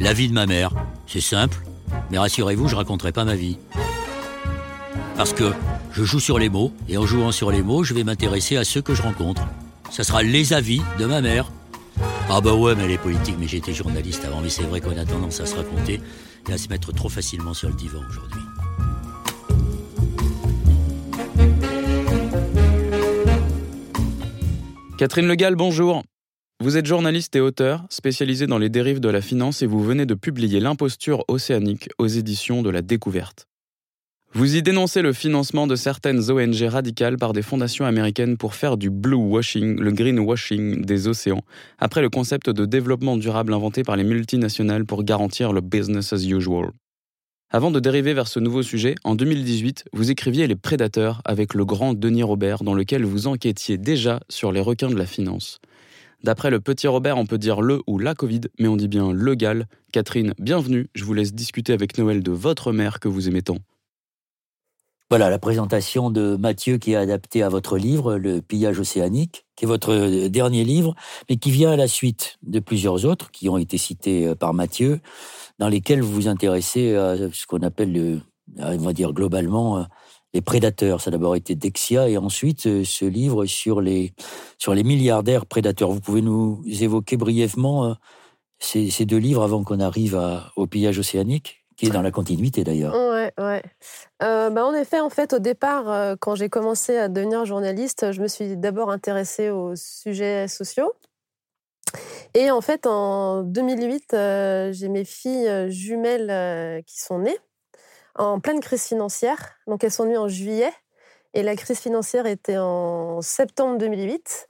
La vie de ma mère, c'est simple, mais rassurez-vous, je raconterai pas ma vie. Parce que je joue sur les mots, et en jouant sur les mots, je vais m'intéresser à ceux que je rencontre. Ça sera les avis de ma mère. Ah bah ouais, mais elle est politique, mais j'étais journaliste avant, mais c'est vrai qu'on a tendance à se raconter et à se mettre trop facilement sur le divan aujourd'hui. Catherine Legal, bonjour. Vous êtes journaliste et auteur, spécialisé dans les dérives de la finance et vous venez de publier L'imposture océanique aux éditions de la découverte. Vous y dénoncez le financement de certaines ONG radicales par des fondations américaines pour faire du blue washing, le green washing des océans, après le concept de développement durable inventé par les multinationales pour garantir le business as usual. Avant de dériver vers ce nouveau sujet, en 2018, vous écriviez Les Prédateurs avec le grand Denis Robert, dans lequel vous enquêtiez déjà sur les requins de la finance. D'après le petit Robert, on peut dire le ou la Covid, mais on dit bien le gal. Catherine, bienvenue. Je vous laisse discuter avec Noël de votre mère que vous aimez tant. Voilà la présentation de Mathieu qui est adapté à votre livre, Le pillage océanique, qui est votre dernier livre, mais qui vient à la suite de plusieurs autres qui ont été cités euh, par Mathieu, dans lesquels vous vous intéressez à ce qu'on appelle, le, on va dire globalement, euh, les prédateurs. Ça a d'abord été Dexia et ensuite euh, ce livre sur les, sur les milliardaires prédateurs. Vous pouvez nous évoquer brièvement euh, ces, deux livres avant qu'on arrive au pillage océanique qui est dans la continuité d'ailleurs. Ouais, ouais. Euh, bah en effet, en fait, au départ, quand j'ai commencé à devenir journaliste, je me suis d'abord intéressée aux sujets sociaux. Et en fait, en 2008, euh, j'ai mes filles jumelles qui sont nées en pleine crise financière. Donc, elles sont nées en juillet. Et la crise financière était en septembre 2008.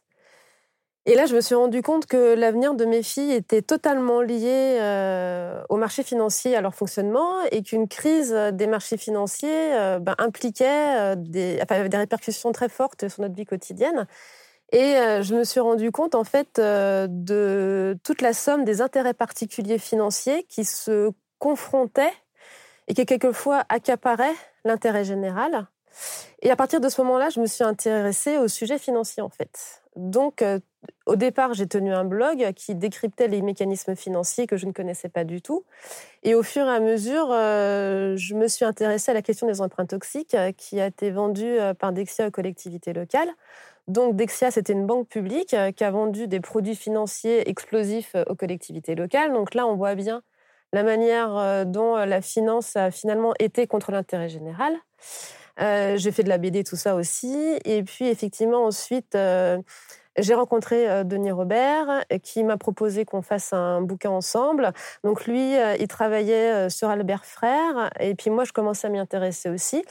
Et là, je me suis rendu compte que l'avenir de mes filles était totalement lié euh, au marché financier, à leur fonctionnement, et qu'une crise des marchés financiers euh, ben, impliquait euh, des, répercussions très fortes sur notre vie quotidienne. Et euh, je me suis rendu compte, en fait, de toute la somme des intérêts particuliers financiers qui se confrontaient et qui quelquefois accaparaient l'intérêt général. Et à partir de ce moment-là, je me suis intéressée au sujet financier, en fait. Donc, euh, au départ, j'ai tenu un blog qui décryptait les mécanismes financiers que je ne connaissais pas du tout. Et au fur et à mesure, euh, je me suis intéressée à la question des emprunts toxiques euh, qui a été vendue par Dexia aux collectivités locales. Donc, Dexia, c'était une banque publique qui a vendu des produits financiers explosifs aux collectivités locales. Donc là, on voit bien la manière euh, dont euh, la finance a finalement été contre l'intérêt général. Euh, j'ai fait de la BD, tout ça aussi. Et puis, effectivement, ensuite, j'ai rencontré Denis Robert qui m'a proposé qu'on fasse un bouquin ensemble. Donc, lui, il travaillait sur Albert Frère. Et puis, moi, je commençais à m'y intéresser aussi.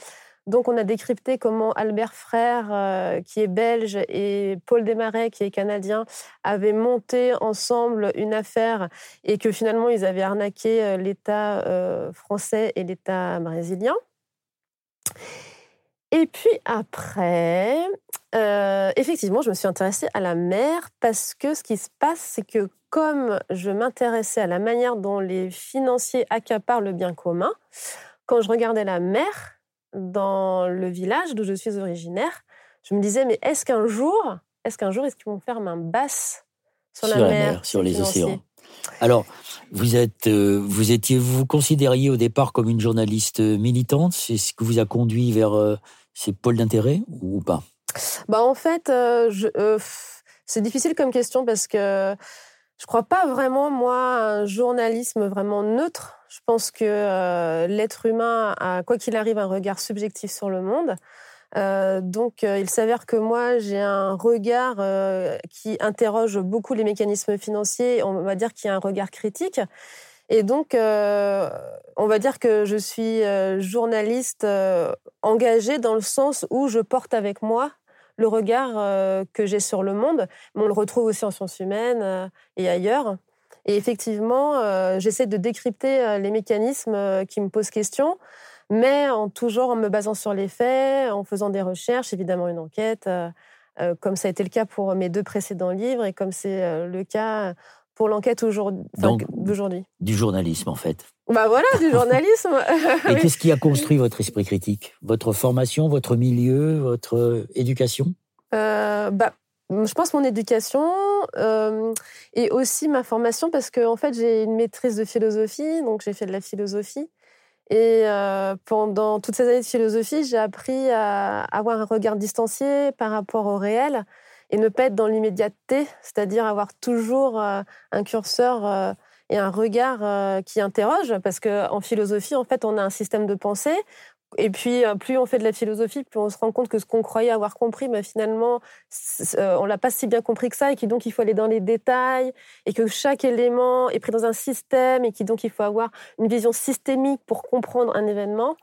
Donc, on a décrypté comment Albert Frère, euh, qui est belge, et Paul Desmarais, qui est canadien, avaient monté ensemble une affaire et que finalement, ils avaient arnaqué euh, l'État euh, français et l'État brésilien. Et puis après, effectivement, je me suis intéressée à la mer parce que ce qui se passe, c'est que comme je m'intéressais à la manière dont les financiers accaparent le bien commun, quand je regardais la mer dans le village d'où je suis originaire, je me disais, mais est-ce qu'un jour, est-ce qu'un jour, est-ce qu'ils vont faire main basse sur, Sur la, la mer, mer, sur les océans. Alors, vous êtes, euh, vous étiez, vous vous considériez au départ comme une journaliste militante? C'est ce qui vous a conduit vers euh, ces pôles d'intérêt ou pas? Bah en fait, euh, euh, c'est difficile comme question parce que je crois pas vraiment moi à un journalisme vraiment neutre. Je pense que euh, l'être humain a quoi qu'il arrive un regard subjectif sur le monde. Euh, donc, euh, il s'avère que moi, j'ai un regard qui interroge beaucoup les mécanismes financiers. On va dire qu'il y a un regard critique. Et donc, on va dire que je suis journaliste engagée dans le sens où je porte avec moi le regard que j'ai sur le monde, mais on le retrouve aussi en sciences humaines et ailleurs. Et effectivement, j'essaie de décrypter les mécanismes qui me posent question, mais en toujours en me basant sur les faits, en faisant des recherches, évidemment une enquête, comme ça a été le cas pour mes deux précédents livres et comme c'est le cas pour l'enquête d'aujourd'hui. Du journalisme, en fait. Bah voilà, du journalisme. Et qu'est-ce qui a construit votre esprit critique? Votre formation, votre milieu, votre euh, éducation? Euh, bah, Je pense mon éducation euh, et aussi ma formation parce que en fait, j'ai une maîtrise de philosophie, donc j'ai fait de la philosophie. Et pendant toutes ces années de philosophie, j'ai appris à avoir un regard distancié par rapport au réel et ne pas être dans l'immédiateté, c'est-à-dire avoir toujours euh, un curseur euh, et un regard euh, qui interroge, parce qu'en philosophie, en fait, on a un système de pensée. Et puis, plus on fait de la philosophie, plus on se rend compte que ce qu'on croyait avoir compris, mais finalement, on l'a pas si bien compris que ça, et qu'il donc il faut aller dans les détails, et que chaque élément est pris dans un système, et qu'il donc il faut avoir une vision systémique pour comprendre un événement.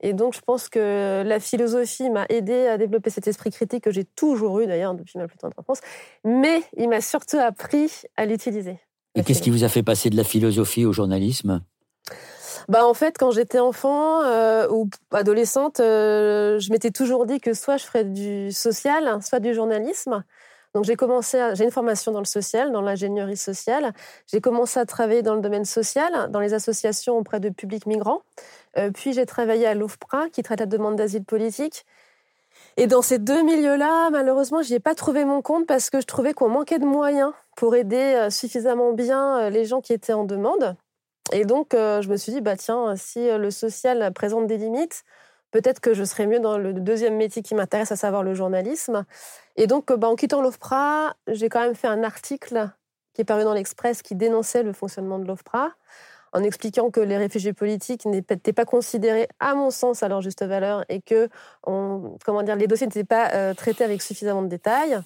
Et donc, je pense que la philosophie m'a aidé à développer cet esprit critique que j'ai toujours eu d'ailleurs depuis ma plus tendre enfance, mais il m'a surtout appris à l'utiliser. Et qu'est-ce qui vous a fait passer de la philosophie au journalisme? Bah, en fait, quand j'étais enfant euh, ou adolescente, euh, je m'étais toujours dit que soit je ferais du social, soit du journalisme. Donc j'ai commencé, j'ai une formation dans le social, dans l'ingénierie sociale. J'ai commencé à travailler dans le domaine social, dans les associations auprès de publics migrants. Euh, puis j'ai travaillé à l'OFPRA, qui traite la demande d'asile politique. Et dans ces deux milieux-là, malheureusement, je n'y ai pas trouvé mon compte parce que je trouvais qu'on manquait de moyens pour aider euh, suffisamment bien euh, les gens qui étaient en demande. Et donc, je me suis dit, bah tiens, si le social présente des limites, peut-être que je serais mieux dans le deuxième métier qui m'intéresse, à savoir le journalisme. Et donc, bah, en quittant l'OFPRA, j'ai quand même fait un article qui est paru dans l'Express qui dénonçait le fonctionnement de l'OFPRA en expliquant que les réfugiés politiques n'étaient pas considérés, à mon sens, à leur juste valeur et que comment dire, les dossiers n'étaient pas euh, traités avec suffisamment de détails.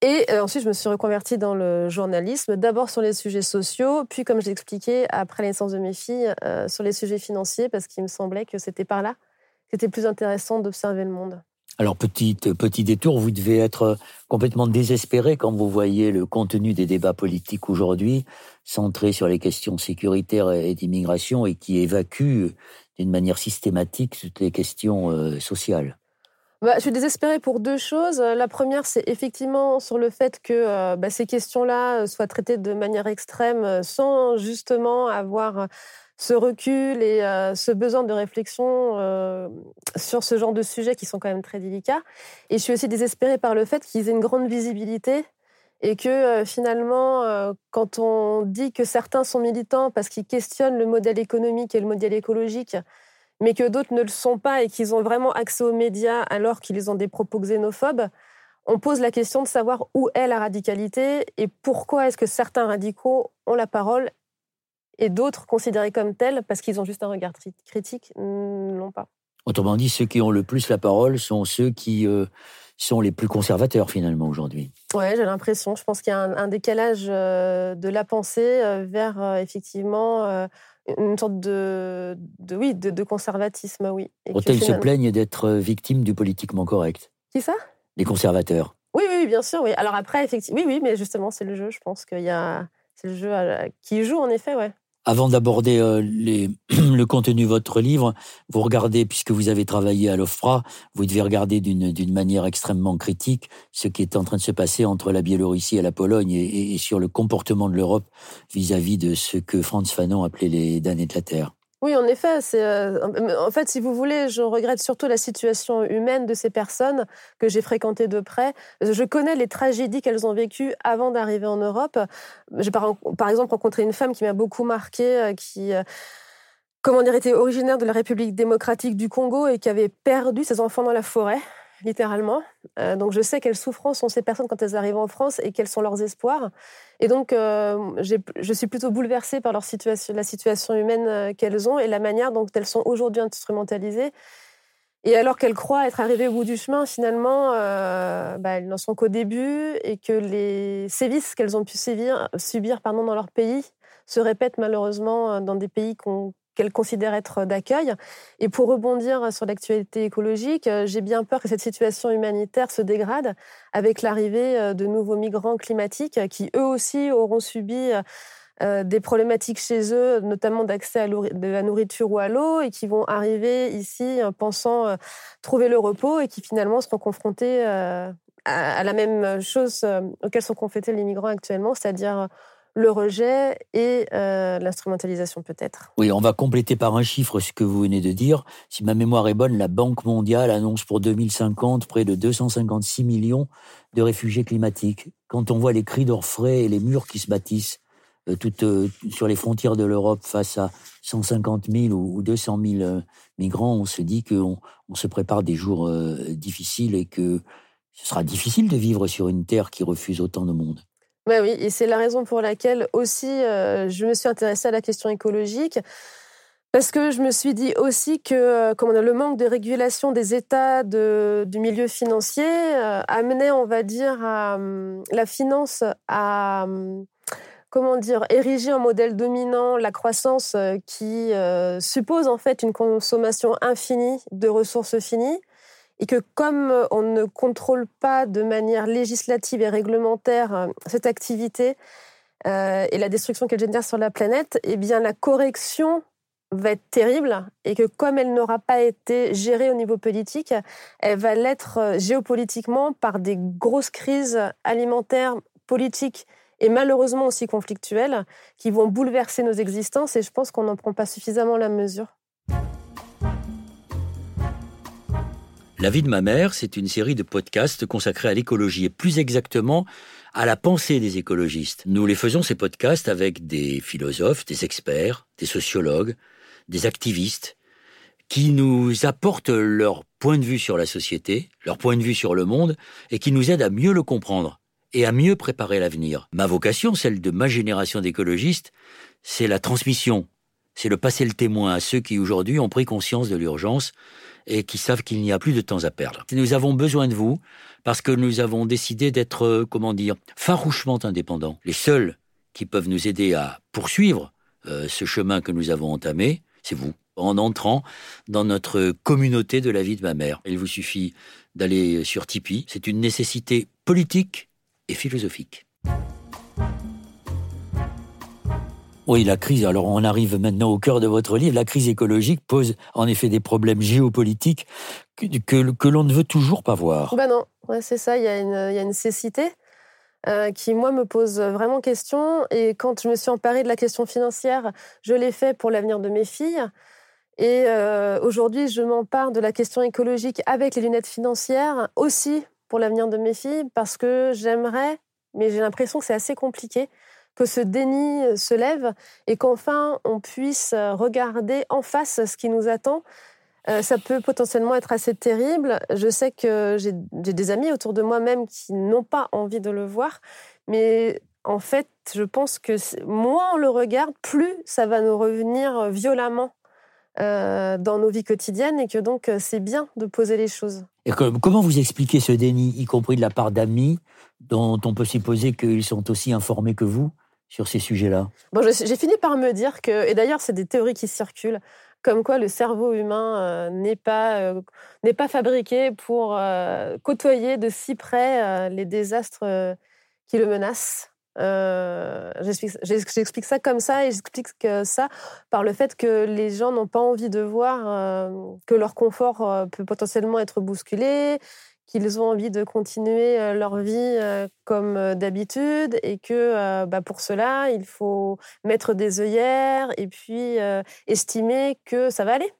Et euh, ensuite, je me suis reconvertie dans le journalisme, d'abord sur les sujets sociaux, puis, comme j'ai expliqué, après la naissance de mes filles, euh, sur les sujets financiers, parce qu'il me semblait que c'était par là que c'était plus intéressant d'observer le monde. Alors, petit, petit détour, vous devez être complètement désespéré quand vous voyez le contenu des débats politiques aujourd'hui, centré sur les questions sécuritaires et d'immigration, et qui évacue d'une manière systématique toutes les questions euh, sociales. Bah, je suis désespérée pour deux choses. La première, c'est effectivement sur le fait que euh, bah, ces questions-là soient traitées de manière extrême sans justement avoir ce recul et euh, ce besoin de réflexion euh, sur ce genre de sujets qui sont quand même très délicats. Et je suis aussi désespérée par le fait qu'ils aient une grande visibilité et que euh, finalement, quand on dit que certains sont militants parce qu'ils questionnent le modèle économique et le modèle écologique, mais que d'autres ne le sont pas et qu'ils ont vraiment accès aux médias alors qu'ils ont des propos xénophobes, on pose la question de savoir où est la radicalité et pourquoi est-ce que certains radicaux ont la parole et d'autres considérés comme tels parce qu'ils ont juste un regard critique ne l'ont pas. Autrement dit, ceux qui ont le plus la parole sont ceux qui euh, sont les plus conservateurs finalement aujourd'hui. Oui, j'ai l'impression. Je pense qu'il y a un, décalage euh, de la pensée euh, vers effectivement une sorte de, oui, de, conservatisme, oui. Ils se plaignent d'être victimes du politiquement correct. Qui ça? Les conservateurs. Oui, oui, bien sûr. Oui. Alors après, effectivement, oui, oui, mais justement, c'est le jeu. Je pense qu'il y a, c'est le jeu qui joue en effet, ouais. Avant d'aborder euh, le contenu de votre livre, vous regardez, puisque vous avez travaillé à l'OFPRA, vous devez regarder d'une manière extrêmement critique ce qui est en train de se passer entre la Biélorussie et la Pologne et, sur le comportement de l'Europe vis-à-vis de ce que Franz Fanon appelait les damnés de la Terre. Oui, en effet. Euh, en fait, si vous voulez, je regrette surtout la situation humaine de ces personnes que j'ai fréquentées de près. Je connais les tragédies qu'elles ont vécues avant d'arriver en Europe. J'ai par, par, exemple rencontré une femme qui m'a beaucoup marquée, euh, qui euh, comment dire, était originaire de la République démocratique du Congo et qui avait perdu ses enfants dans la forêt littéralement. Euh, donc je sais quelles souffrances ont ces personnes quand elles arrivent en France et quels sont leurs espoirs. Et donc euh, je suis plutôt bouleversée par la situation humaine euh, qu'elles ont et la manière dont elles sont aujourd'hui instrumentalisées. Et alors qu'elles croient être arrivées au bout du chemin, finalement, bah, elles n'en sont qu'au début et que les sévices qu'elles ont pu subir pardon, dans leur pays se répètent malheureusement dans des pays qu'elle considère être d'accueil. Et pour rebondir sur l'actualité écologique, j'ai bien peur que cette situation humanitaire se dégrade avec l'arrivée de nouveaux migrants climatiques qui eux aussi auront subi euh, des problématiques chez eux, notamment d'accès à la nourriture ou à l'eau, et qui vont arriver ici en pensant euh, trouver le repos et qui finalement seront confrontés euh, à, la même chose auquel sont confrontés les migrants actuellement, c'est-à-dire le rejet et l'instrumentalisation peut-être. Oui, on va compléter par un chiffre ce que vous venez de dire. Si ma mémoire est bonne, la Banque mondiale annonce pour 2050 près de 256 millions de réfugiés climatiques. Quand on voit les cris d'orfraie et les murs qui se bâtissent euh, euh, sur les frontières de l'Europe face à 150 000 ou 200 000 euh, migrants, on se dit qu'on on se prépare des jours difficiles et que ce sera difficile de vivre sur une terre qui refuse autant de monde. Oui, et c'est la raison pour laquelle aussi je me suis intéressée à la question écologique. Parce que je me suis dit aussi que comme on le manque de régulation des États du milieu financier amenait, on va dire, la finance à comment dire, ériger en modèle dominant la croissance euh, qui euh, suppose en fait une consommation infinie de ressources finies et que comme euh, on ne contrôle pas de manière législative et réglementaire cette activité et la destruction qu'elle génère sur la planète, eh bien la correction va être terrible et que comme elle n'aura pas été gérée au niveau politique, elle va l'être géopolitiquement par des grosses crises alimentaires, politiques et malheureusement aussi conflictuelles qui vont bouleverser nos existences et je pense qu'on n'en prend pas suffisamment la mesure. La vie de ma mère, c'est une série de podcasts consacrés à l'écologie et plus exactement à la pensée des écologistes. Nous les faisons ces podcasts avec des philosophes, des experts, des sociologues, des activistes qui nous apportent leur point de vue sur la société, leur point de vue sur le monde et qui nous aident à mieux le comprendre et à mieux préparer l'avenir. Ma vocation, celle de ma génération d'écologistes, c'est la transmission, c'est le passer le témoin à ceux qui aujourd'hui ont pris conscience de l'urgence et qui savent qu'il n'y a plus de temps à perdre. Nous avons besoin de vous parce que nous avons décidé d'être, euh, comment dire, farouchement indépendants. Les seuls qui peuvent nous aider à poursuivre euh, ce chemin que nous avons entamé, c'est vous, en entrant dans notre communauté de la vie de ma mère. Il vous suffit d'aller sur Tipeee. C'est une nécessité politique et philosophique. Oui, la crise, alors on arrive maintenant au cœur de votre livre, la crise écologique pose en effet des problèmes géopolitiques que, que, l'on ne veut toujours pas voir. Ben non, c'est ça, il y, a une, cécité euh, qui, moi, me pose vraiment question. Et quand je me suis emparée de la question financière, je l'ai fait pour l'avenir de mes filles. Et euh, aujourd'hui, je m'empare de la question écologique avec les lunettes financières aussi pour l'avenir de mes filles parce que j'aimerais, mais j'ai l'impression que c'est assez compliqué, que ce déni euh, se lève et qu'enfin on puisse euh, regarder en face ce qui nous attend. Euh, ça peut potentiellement être assez terrible. Je sais que j'ai des amis autour de moi même qui n'ont pas envie de le voir, mais en fait, je pense que moins on le regarde, plus ça va nous revenir violemment dans nos vies quotidiennes et que donc c'est bien de poser les choses. Comment vous expliquez ce déni, y compris de la part d'amis, dont on peut supposer qu'ils sont aussi informés que vous? Sur ces sujets-là bon, J'ai fini par me dire que, et d'ailleurs c'est des théories qui circulent, comme quoi le cerveau humain euh, n'est pas, n'est pas fabriqué pour côtoyer de si près les désastres qui le menacent. Euh, j'explique ça comme ça et j'explique ça par le fait que les gens n'ont pas envie de voir euh, que leur confort euh, peut potentiellement être bousculé, qu'ils ont envie de continuer leur vie comme d'habitude et que bah, pour cela, il faut mettre des œillères et puis estimer que ça va aller.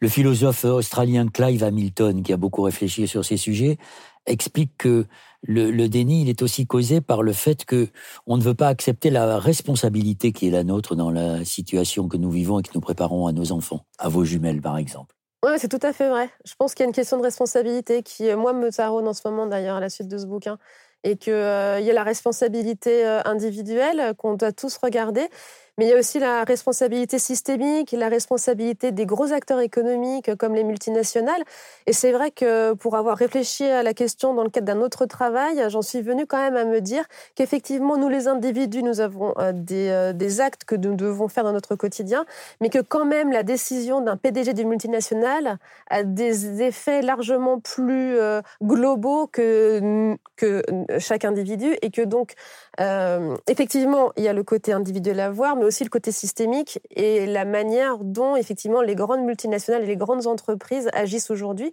Le philosophe australien Clive Hamilton, qui a beaucoup réfléchi sur ces sujets, explique que le, déni, il est aussi causé par le fait que on ne veut pas accepter la responsabilité qui est la nôtre dans la situation que nous vivons et que nous préparons à nos enfants, à vos jumelles par exemple. Oui, c'est tout à fait vrai. Je pense qu'il y a une question de responsabilité qui, euh, moi, me taronne en ce moment d'ailleurs à la suite de ce bouquin. Et qu'il euh, y a la responsabilité euh, individuelle qu'on doit tous regarder, Mais il y a aussi la responsabilité systémique, la responsabilité des gros acteurs économiques comme les multinationales. Et c'est vrai que pour avoir réfléchi à la question dans le cadre d'un autre travail, j'en suis venue quand même à me dire qu'effectivement, nous les individus, nous avons euh, des, euh, des actes que nous devons faire dans notre quotidien, mais que quand même la décision d'un PDG d'une multinationale a des effets largement plus euh, globaux que, que chaque individu et que donc, euh, effectivement, il y a le côté individuel à voir, mais aussi le côté systémique et la manière dont, effectivement, les grandes multinationales et les grandes entreprises agissent aujourd'hui.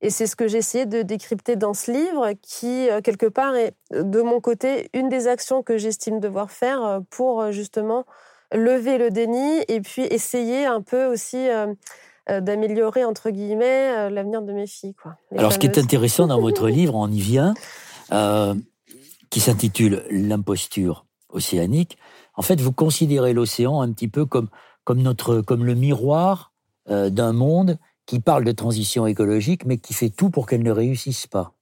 Et c'est ce que j'ai essayé de décrypter dans ce livre, qui, euh, quelque part, est, de mon côté, une des actions que j'estime devoir faire pour, justement, lever le déni et puis essayer un peu aussi d'améliorer, entre guillemets, l'avenir de mes filles. Quoi, Alors, ce qui est intéressant dans votre livre, on y vient, euh, qui s'intitule L'imposture océanique. En fait, vous considérez l'océan un petit peu comme, comme, notre, comme le miroir euh, d'un monde qui parle de transition écologique, mais qui fait tout pour qu'elle ne réussisse pas.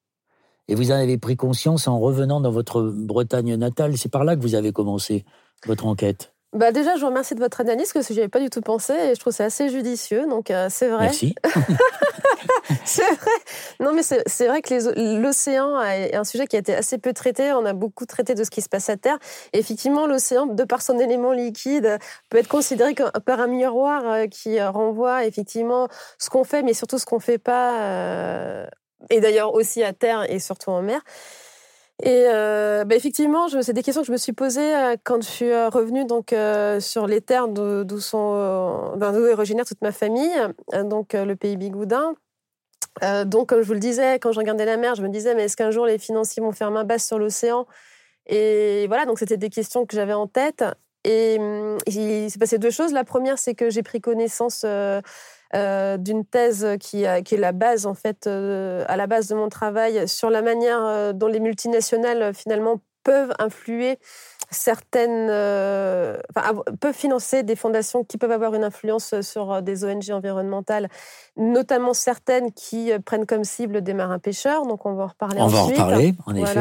Et vous en avez pris conscience en revenant dans votre Bretagne natale. C'est par là que vous avez commencé votre enquête. Bah déjà, je vous remercie de votre analyse, parce que je n'y avais pas du tout pensé, et je trouve c'est assez judicieux, donc euh, c'est vrai. Merci. c'est vrai. Non, mais c'est vrai que l'océan est un sujet qui a été assez peu traité. On a beaucoup traité de ce qui se passe à Terre. Et effectivement, l'océan, de par son élément liquide, peut être considéré comme un miroir euh, qui renvoie effectivement ce qu'on fait, mais surtout ce qu'on ne fait pas, euh, et d'ailleurs aussi à Terre et surtout en mer. Et euh, bah effectivement, c'est des questions que je me suis posées euh, quand je suis euh, revenue donc sur les terres d'où d'où est originaire toute ma famille, donc le pays bigoudin. donc, comme je vous le disais, quand je regardais la mer, je me disais, mais est-ce qu'un jour les financiers vont faire main basse sur l'océan? Et voilà, donc c'était des questions que j'avais en tête. Et hum, il s'est passé deux choses. La première, c'est que j'ai pris connaissance d'une thèse qui, qui, est la base en fait euh, à la base de mon travail sur la manière euh, dont les multinationales finalement peuvent influer certaines enfin, peuvent financer des fondations qui peuvent avoir une influence sur des ONG environnementales notamment certaines qui euh, prennent comme cible des marins pêcheurs, donc on va en reparler on ensuite. va en reparler, en effet.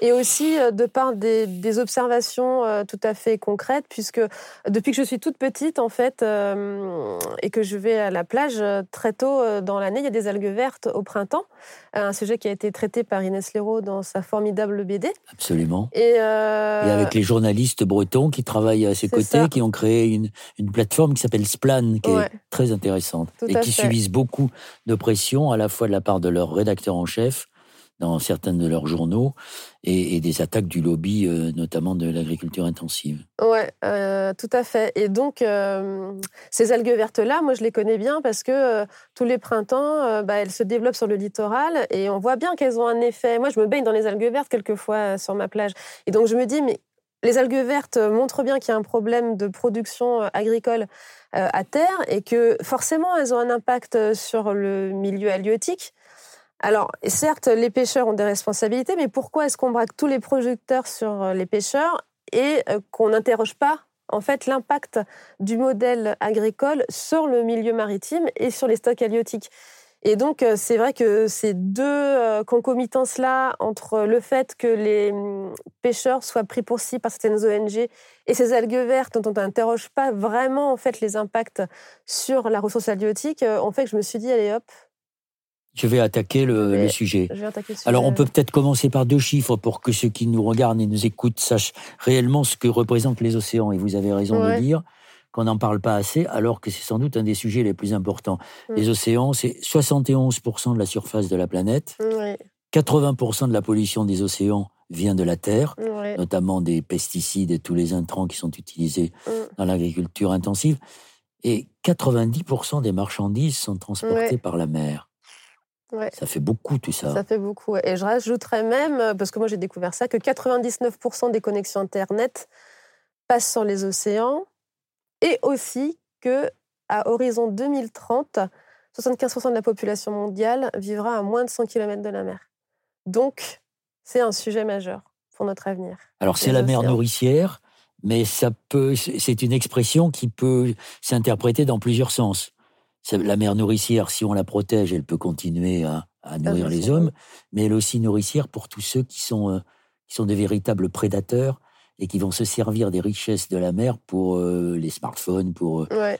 Et aussi euh, de par des, observations euh, tout à fait concrètes, puisque depuis que je suis toute petite, en fait, et que je vais à la plage très tôt dans l'année, il y a des algues vertes au printemps, un sujet qui a été traité par Inès Leroux dans sa formidable BD. Absolument. Et, avec les journalistes bretons qui travaillent à ses côtés, qui ont créé une, une plateforme qui s'appelle Splan, qui est très intéressante, et qui suit beaucoup de pression, à la fois de la part de leur rédacteur en chef, dans certains de leurs journaux, et, des attaques du lobby, euh, notamment de l'agriculture intensive. Ouais, euh, tout à fait. Et donc, euh, ces algues vertes-là, moi, je les connais bien parce que tous les printemps, bah, elles se développent sur le littoral et on voit bien qu'elles ont un effet. Moi, je me baigne dans les algues vertes quelquefois sur ma plage. Et donc, je me dis, mais les algues vertes montrent bien qu'il y a un problème de production agricole à terre et que forcément elles ont un impact sur le milieu halieutique. Alors, certes, les pêcheurs ont des responsabilités, mais pourquoi est-ce qu'on braque tous les projecteurs sur euh, les pêcheurs et qu'on n'interroge pas en fait l'impact du modèle agricole sur le milieu maritime et sur les stocks halieutiques et donc, euh, c'est vrai que ces deux euh, concomitances-là, entre le fait que les hum, pêcheurs soient pris pour cible par certaines ONG et ces algues vertes dont on n'interroge pas vraiment en fait les impacts sur la ressource halieutique, euh, ont fait que je me suis dit, allez hop. Je vais attaquer le, sujet. Alors, on peut peut-être commencer par deux chiffres pour que ceux qui nous regardent et nous écoutent sachent réellement ce que représentent les océans. Et vous avez raison de dire qu'on n'en parle pas assez, alors que c'est sans doute un des sujets les plus importants. Les océans, c'est 71% de la surface de la planète. 80% de la pollution des océans vient de la terre, notamment des pesticides et tous les intrants qui sont utilisés dans l'agriculture intensive. Et 90% des marchandises sont transportées par la mer. Ça fait beaucoup tout ça. Ça fait beaucoup. Et je rajouterais même, parce que moi j'ai découvert ça, que 99% des connexions Internet passent sur les océans et aussi que à horizon 2030, 75% de la population mondiale vivra à moins de 100 km de la mer. Donc, c'est un sujet majeur pour notre avenir. Alors, c'est la mer nourricière, mais ça peut, c'est une expression qui peut s'interpréter dans plusieurs sens. La mer nourricière, si on la protège, elle peut continuer à, nourrir les hommes, mais elle est aussi nourricière pour tous ceux qui sont, euh, qui sont des véritables prédateurs et qui vont se servir des richesses de la mer pour euh, les smartphones, pour, euh,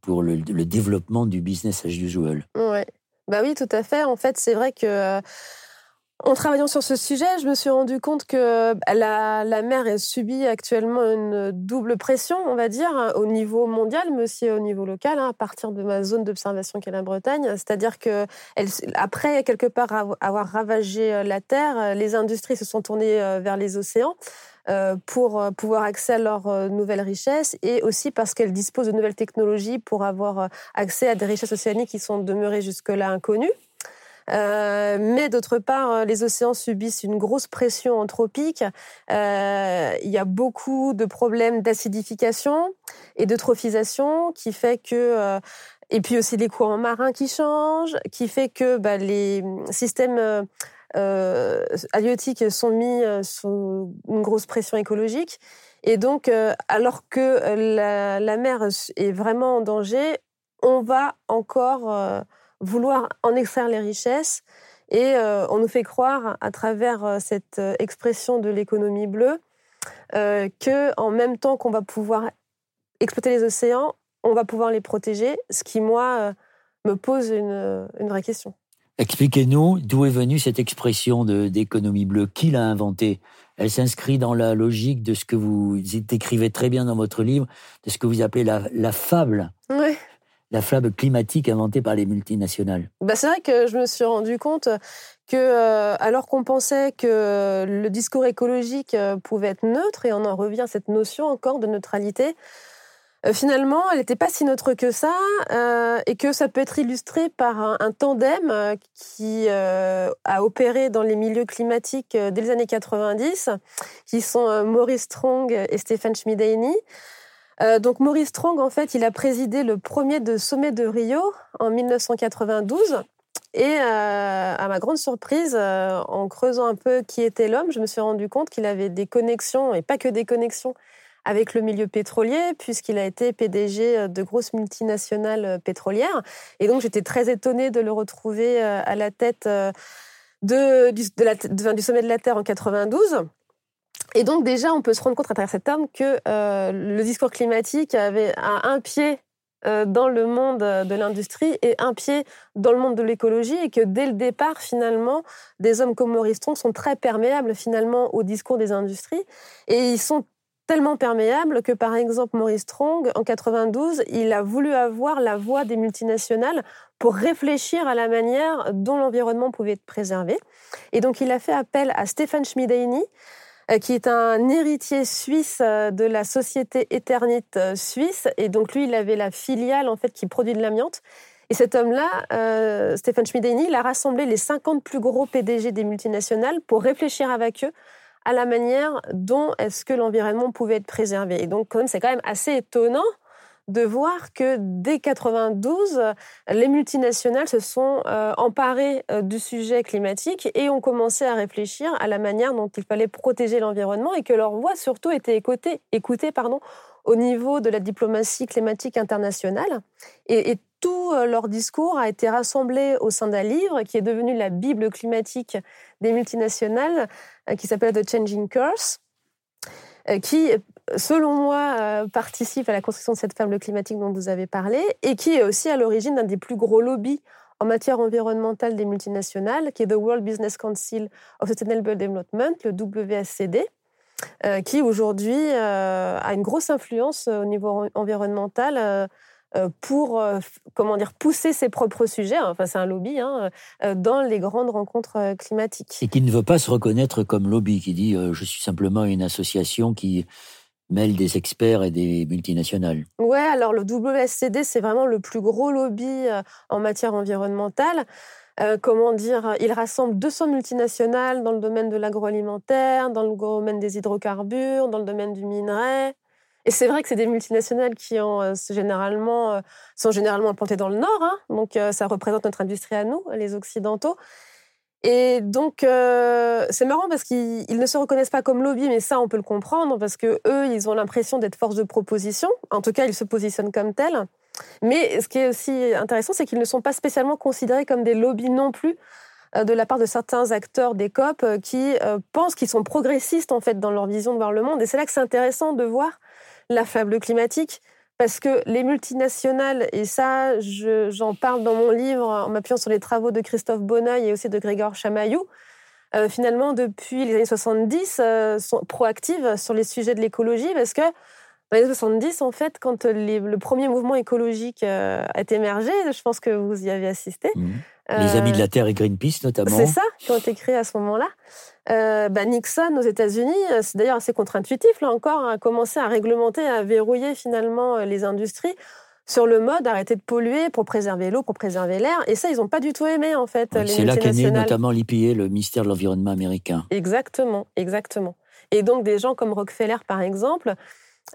pour le, développement du business as usual. Ouais. Bah oui, tout à fait. En fait, c'est vrai que en travaillant sur ce sujet, je me suis rendu compte que bah, la, mer subit actuellement une double pression, on va dire, hein, au niveau mondial, mais aussi au niveau local, hein, à partir de ma zone d'observation qui est la Bretagne. C'est-à-dire que après quelque part avoir ravagé euh, la terre, euh, les industries se sont tournées euh, vers les océans. pour pouvoir accéder à leurs nouvelles richesses et aussi parce qu'elles disposent de nouvelles technologies pour avoir accès à des richesses océaniques qui sont demeurées jusque-là inconnues. Euh, mais d'autre part, euh, les océans subissent une grosse pression anthropique. Euh, il y a beaucoup de problèmes d'acidification et d'eutrophisation qui fait que et puis aussi les courants marins qui changent, qui fait que bah, les systèmes halieutiques sont mis sous une grosse pression écologique. Et donc, alors que la, mer est vraiment en danger, on va encore vouloir en extraire les richesses. Et euh, on nous fait croire, à travers euh, cette euh, expression de l'économie bleue, que en même temps qu'on va pouvoir exploiter les océans, on va pouvoir les protéger, ce qui, moi, me pose une, vraie question. Expliquez-nous d'où est venue cette expression d'économie bleue. Qui l'a inventée? Elle s'inscrit dans la logique de ce que vous écrivez très bien dans votre livre, de ce que vous appelez la, la fable. Oui la flamme climatique inventée par les multinationales bah C'est vrai que je me suis rendu compte que, euh, alors qu'on pensait que le discours écologique euh, pouvait être neutre, et on en revient à cette notion encore de neutralité, euh, finalement, elle n'était pas si neutre que ça, et que ça peut être illustré par un, tandem qui a opéré dans les milieux climatiques dès les années 90, qui sont Maurice Strong et Stéphane Schmidaini. Euh, donc Maurice Strong, en fait, il a présidé le premier de sommet de Rio en 1992. Et euh, à ma grande surprise, euh, en creusant un peu qui était l'homme, je me suis rendu compte qu'il avait des connexions, et pas que des connexions, avec le milieu pétrolier, puisqu'il a été PDG de grosses multinationales pétrolières. Et donc j'étais très étonnée de le retrouver à la tête du, du sommet de la Terre en 92. Et donc déjà, on peut se rendre compte à travers cet homme que euh, le discours climatique avait un, pied euh, dans le monde de l'industrie et un pied dans le monde de l'écologie et que dès le départ, finalement, des hommes comme Maurice Strong sont très perméables finalement au discours des industries et ils sont tellement perméables que par exemple Maurice Strong en 92, il a voulu avoir la voix des multinationales pour réfléchir à la manière dont l'environnement pouvait être préservé. Et donc il a fait appel à Stéphane Schmidaini, euh, qui est un héritier suisse euh, de la société Eternit euh, suisse. Et donc lui, il avait la filiale en fait qui produit de l'amiante. Et cet homme-là, Stéphane Schmideni, il a rassemblé les 50 plus gros PDG des multinationales pour réfléchir avec eux à la manière dont est-ce que l'environnement pouvait être préservé. Et donc, c'est quand même assez étonnant de voir que dès 92, les multinationales se sont euh, emparées euh, du sujet climatique et ont commencé à réfléchir à la manière dont il fallait protéger l'environnement et que leur voix surtout était écoutée, pardon, au niveau de la diplomatie climatique internationale. Et, tout euh, leur discours a été rassemblé au sein d'un livre qui est devenu la Bible climatique des multinationales, qui s'appelle The Changing Course qui selon moi, euh, participe à la construction de cette fable climatique dont vous avez parlé et qui est aussi à l'origine d'un des plus gros lobbies en matière environnementale des multinationales, qui est the World Business Council of Sustainable Development, le WSCD, euh, qui aujourd'hui euh, a une grosse influence au niveau environnemental pour comment dire pousser ses propres sujets, hein, enfin c'est un lobby, hein, dans les grandes rencontres climatiques. Et qui ne veut pas se reconnaître comme lobby, qui dit je suis simplement une association qui mêle des experts et des multinationales. Ouais, alors le WSCD, c'est vraiment le plus gros lobby euh, en matière environnementale. Euh, comment dire, il rassemble 200 multinationales dans le domaine de l'agroalimentaire, dans le domaine des hydrocarbures, dans le domaine du minerai. Et c'est vrai que c'est des multinationales qui ont, euh, généralement, sont généralement implantées dans le Nord, hein. donc ça représente notre industrie à nous, les Occidentaux. Et donc, euh, c'est marrant parce qu'ils ne se reconnaissent pas comme lobby, mais ça, on peut le comprendre parce que eux, ils ont l'impression d'être force de proposition. En tout cas, ils se positionnent comme tels. Mais ce qui est aussi intéressant, c'est qu'ils ne sont pas spécialement considérés comme des lobbies non plus de la part de certains acteurs des COP qui pensent qu'ils sont progressistes en fait dans leur vision de voir le monde. Et c'est là que c'est intéressant de voir la faible climatique. Parce que les multinationales, et ça, j'en parle dans mon livre en m'appuyant sur les travaux de Christophe Bonneuil et aussi de Grégor Chamaillou, euh, finalement, depuis les années 70, euh, sont proactives sur les sujets de l'écologie parce que dans les années 70, en fait, quand le premier mouvement écologique euh, a émergé, je pense que vous y avez assisté. Mmh. Les Amis de la Terre et Greenpeace, notamment. C'est ça, qui ont été créés à ce moment-là. Bah, Nixon, aux États-Unis, c'est d'ailleurs assez contre-intuitif, là encore, a commencé à réglementer, à verrouiller finalement les industries sur le mode arrêter de polluer pour préserver l'eau, pour préserver l'air. Et ça, ils n'ont pas du tout aimé, en fait. c'est là qu'est né notamment l'IPA, le ministère de l'Environnement américain. Exactement, exactement. Et donc, des gens comme Rockefeller, par exemple,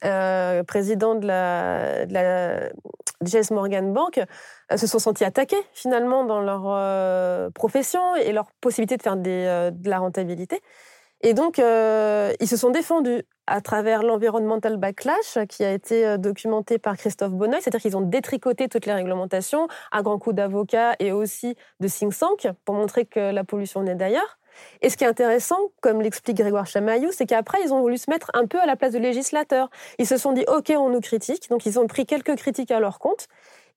euh, président de la, de JS Morgan Bank, euh, se sont sentis attaqués finalement dans leur euh, profession et leur possibilité de faire de la rentabilité. Et donc, ils se sont défendus à travers l'environnemental backlash qui a été documenté par Christophe Bonneuil, c'est-à-dire qu'ils ont détricoté toutes les réglementations à grands coups d'avocats et aussi de think tank pour montrer que la pollution venait d'ailleurs. Et ce qui est intéressant, comme l'explique Grégoire Chamaillou, c'est qu'après, ils ont voulu se mettre un peu à la place de législateurs. Ils se sont dit, OK, on nous critique. Donc, ils ont pris quelques critiques à leur compte.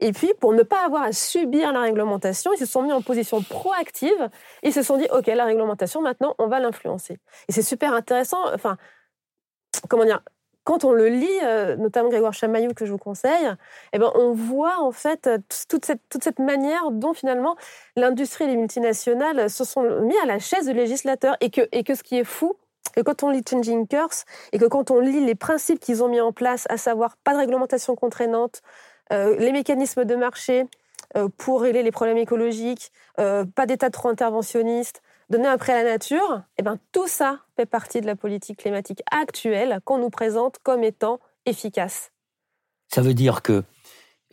Et puis, pour ne pas avoir à subir la réglementation, ils se sont mis en position proactive. Ils se sont dit, OK, la réglementation, maintenant, on va l'influencer. Et c'est super intéressant. Enfin, comment dire, quand on le lit, euh, notamment Grégoire Chamaillou que je vous conseille, eh ben, on voit en fait toute cette, toute cette manière dont finalement l'industrie et les multinationales se sont mis à la chaise du législateur et que, et que ce qui est fou, que quand on lit Changing Curse et que quand on lit les principes qu'ils ont mis en place, à savoir pas de réglementation contraignante, euh, les mécanismes de marché euh, pour régler les problèmes écologiques, pas d'état trop interventionniste, donner un prêt à la nature, eh ben, tout ça fait partie de la politique climatique actuelle qu'on nous présente comme étant efficace. Ça veut dire que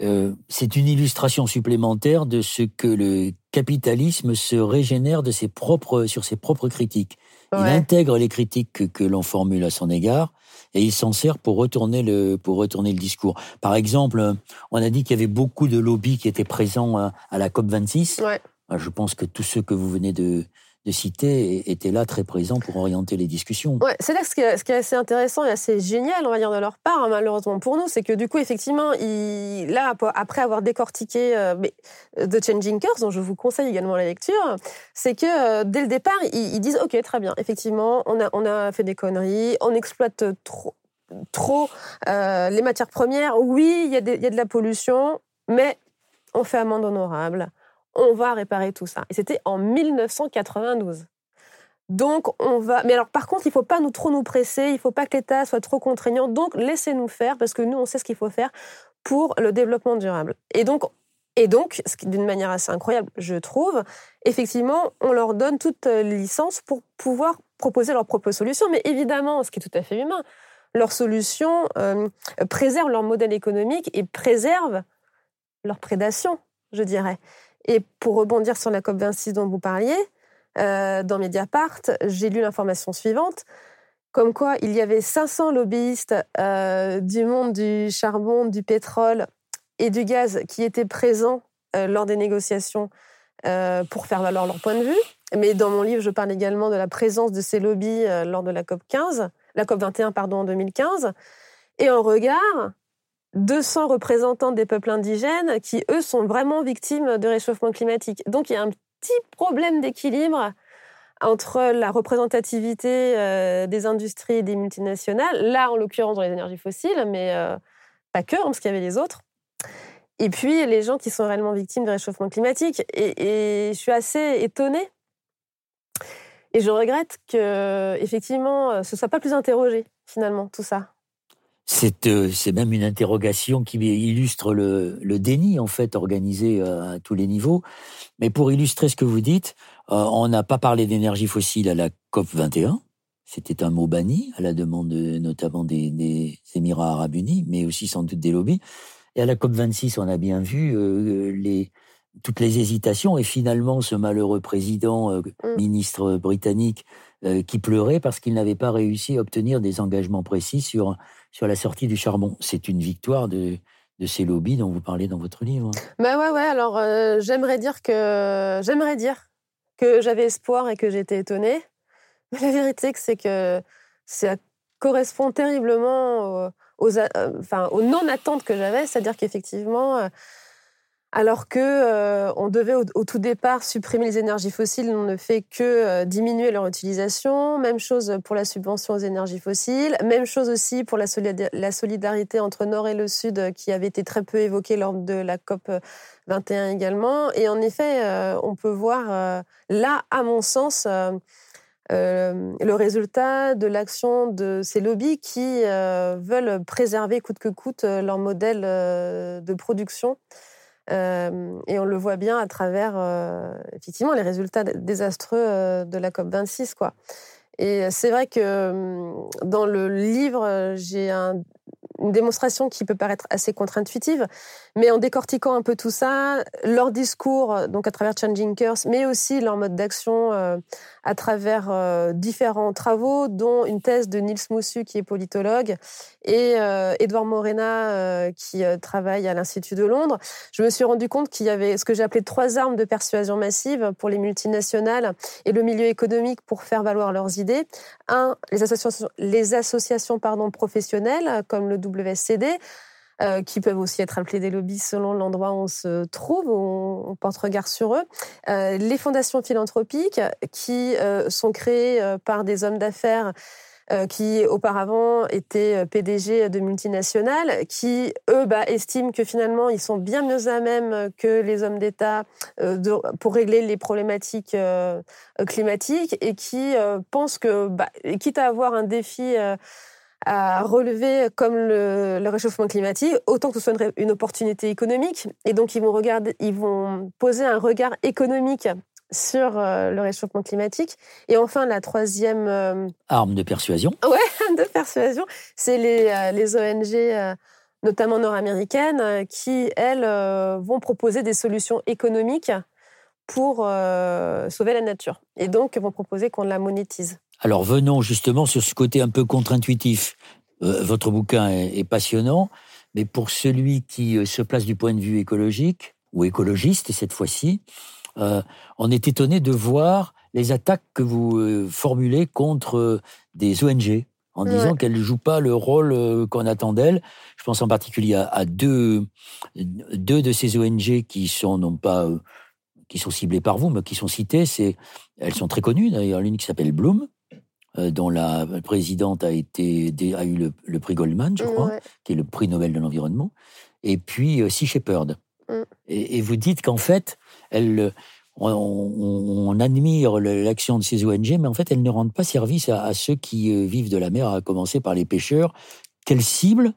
euh, c'est une illustration supplémentaire de ce que le capitalisme se régénère de ses propres, sur ses propres critiques. Il intègre les critiques que, que l'on formule à son égard et il s'en sert pour retourner le pour retourner le discours. Par exemple, on a dit qu'il y avait beaucoup de lobbies qui étaient présents à, à la COP 26. Ouais. Je pense que tous ceux que vous venez de de cité était là très présent pour orienter les discussions. Ouais, c'est là ce qui, est, ce qui, est, assez intéressant et assez génial, on va dire, de leur part, hein, malheureusement pour nous, c'est que du coup, effectivement, là, après avoir décortiqué euh, The Changing Curse, dont je vous conseille également la lecture, c'est que euh, dès le départ, ils, disent Ok, très bien, effectivement, on a, on a fait des conneries, on exploite trop, trop euh, les matières premières. Oui, il y, y, a de la pollution, mais on fait amende honorable on va réparer tout ça. Et c'était en 1992. Donc, on va. Mais alors, par contre, il ne faut pas nous, trop nous presser, il ne faut pas que l'État soit trop contraignant. Donc, laissez-nous faire, parce que nous, on sait ce qu'il faut faire pour le développement durable. Et donc, et donc d'une manière assez incroyable, je trouve, effectivement, on leur donne toute licence pour pouvoir proposer leurs propres solutions. Mais évidemment, ce qui est tout à fait humain, leurs solutions euh, préservent leur modèle économique et préservent leur prédation, je dirais. Et pour rebondir sur la COP26 dont vous parliez, euh, dans Mediapart, j'ai lu l'information suivante, comme quoi il y avait 500 lobbyistes euh, du monde du charbon, du pétrole et du gaz qui étaient présents euh, lors des négociations pour faire valoir leur point de vue. Mais dans mon livre, je parle également de la présence de ces lobbies lors de la COP 15, la COP 21 pardon en 2015. Et en regard, 200 représentants des peuples indigènes qui, eux, sont vraiment victimes de réchauffement climatique. Donc il y a un petit problème d'équilibre entre la représentativité euh, des industries et des multinationales, là en l'occurrence dans les énergies fossiles, mais euh, pas que, hein, parce qu'il y avait les autres, et puis les gens qui sont réellement victimes de réchauffement climatique. Et, je suis assez étonnée, et je regrette que effectivement ce soit pas plus interrogé finalement tout ça. Euh, c'est même une interrogation qui illustre le, déni en fait organisé euh, à tous les niveaux. Mais pour illustrer ce que vous dites, euh, on n'a pas parlé d'énergie fossile à la COP 21. C'était un mot banni à la demande notamment des, Émirats Arabes Unis, mais aussi sans doute des lobbies. Et à la COP 26, on a bien vu les, toutes les hésitations et finalement ce malheureux président, mmh. ministre britannique, qui pleurait parce qu'il n'avait pas réussi à obtenir des engagements précis sur sur la sortie du charbon. C'est une victoire de, ces lobbies dont vous parlez dans votre livre. Bah ouais, ouais. Alors, euh, j'aimerais dire que j'aimerais dire que j'avais espoir et que j'étais étonnée. Mais la vérité, c'est que ça correspond terriblement aux, aux non-attentes que j'avais, c'est-à-dire qu'effectivement, alors que euh, on devait au, tout départ supprimer les énergies fossiles, on ne fait que euh, diminuer leur utilisation. Même chose pour la subvention aux énergies fossiles. Même chose aussi pour la, solidarité entre Nord et le Sud, euh, qui avait été très peu évoquée lors de la COP 21 également. Et en effet, on peut voir là, à mon sens, le résultat de l'action de ces lobbies qui veulent préserver coûte que coûte leur modèle de production euh, et on le voit bien à travers, euh, effectivement, les résultats désastreux euh, de la COP26. Quoi. Et c'est vrai que hum, dans le livre, j'ai un, une démonstration qui peut paraître assez contre-intuitive, mais en décortiquant un peu tout ça, leur discours, donc à travers Changing Curse, mais aussi leur mode d'action euh, à travers euh, différents travaux, dont une thèse de Niels Moussu, qui est politologue, et euh, Edouard Morena, qui travaille à l'Institut de Londres, je me suis rendu compte qu'il y avait ce que j'ai appelé trois armes de persuasion massive pour les multinationales et le milieu économique pour faire valoir leurs idées. Un, les associations, les associations pardon, professionnelles, comme le Euh, qui peuvent aussi être appelés des lobbies selon l'endroit où on se trouve, où on, porte regard sur eux. Euh, les fondations philanthropiques qui euh, sont créées par des hommes d'affaires qui auparavant étaient PDG de multinationales, qui eux bah, estiment que finalement ils sont bien mieux à même que les hommes d'État pour régler les problématiques climatiques et qui pensent que, bah, quitte à avoir un défi à relever comme le, réchauffement climatique, autant que ce soit une, opportunité économique. Et donc, ils vont, regarder, ils vont poser un regard économique sur euh, le réchauffement climatique. Et enfin, la troisième... Euh, arme de persuasion. Ouais, arme de persuasion, c'est les, euh, les ONG, notamment nord-américaines, qui, elles, vont proposer des solutions économiques pour sauver la nature. Et donc, vont proposer qu'on la monétise. Alors venons justement sur ce côté un peu contre-intuitif. Euh, votre bouquin est, passionnant, mais pour celui qui euh, se place du point de vue écologique, ou écologiste cette fois-ci, euh, on est étonné de voir les attaques que vous formulez contre des ONG, en disant qu'elles ne jouent pas le rôle qu'on attend d'elles. Je pense en particulier à, deux, deux de ces ONG qui sont non pas qui sont ciblées par vous, mais qui sont citées. C'est, elles sont très connues d'ailleurs. L'une qui s'appelle Bloom, euh, dont la présidente a, été, a eu le, prix Goldman, je crois, qui est le prix Nobel de l'environnement, et puis euh, Sea Shepherd. Mm. Et, vous dites qu'en fait, elle, on, admire l'action de ces ONG, mais en fait, elles ne rendent pas service à, ceux qui euh, vivent de la mer, à commencer par les pêcheurs, qu'elles ciblent,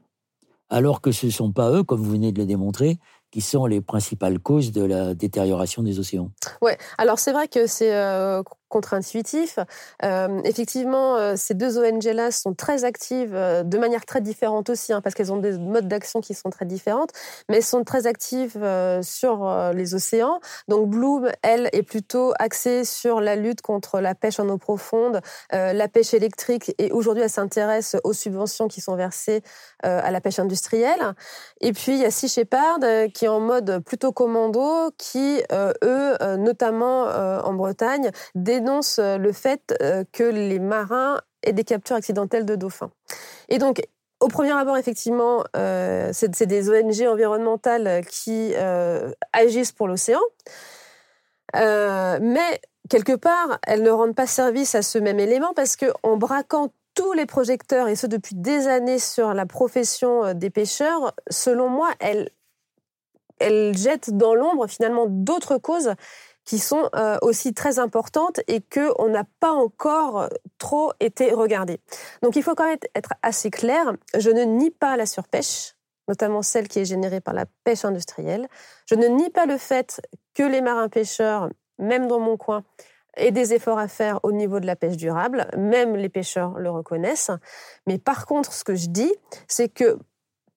alors que ce ne sont pas eux, comme vous venez de le démontrer, qui sont les principales causes de la détérioration des océans. Ouais, alors c'est vrai que c'est contre-intuitif. Euh, effectivement, euh, ces deux ONG-là sont très actives euh, de manière très différente aussi, hein, parce qu'elles ont des modes d'action qui sont très différentes, mais elles sont très actives sur les océans. Donc Bloom, elle, est plutôt axée sur la lutte contre la pêche en eau profonde, la pêche électrique, et aujourd'hui, elle s'intéresse aux subventions qui sont versées à la pêche industrielle. Et puis, il y a Sea Shepherd, qui est en mode plutôt commando, qui, eux, notamment en Bretagne, dénonce euh, le fait euh, que les marins aient des captures accidentelles de dauphins. Et donc, au premier abord, effectivement, euh, c'est des ONG environnementales qui agissent pour l'océan. mais quelque part, elles ne rendent pas service à ce même élément parce qu'en braquant tous les projecteurs, et ce depuis des années, sur la profession des pêcheurs, selon moi, elles, elles jettent dans l'ombre finalement d'autres causes qui sont euh, aussi très importantes et que on n'a pas encore trop été regardées. Donc il faut quand même être assez clair. Je ne nie pas la surpêche, notamment celle qui est générée par la pêche industrielle. Je ne nie pas le fait que les marins pêcheurs, même dans mon coin, aient des efforts à faire au niveau de la pêche durable. Même les pêcheurs le reconnaissent. Mais par contre, ce que je dis, c'est que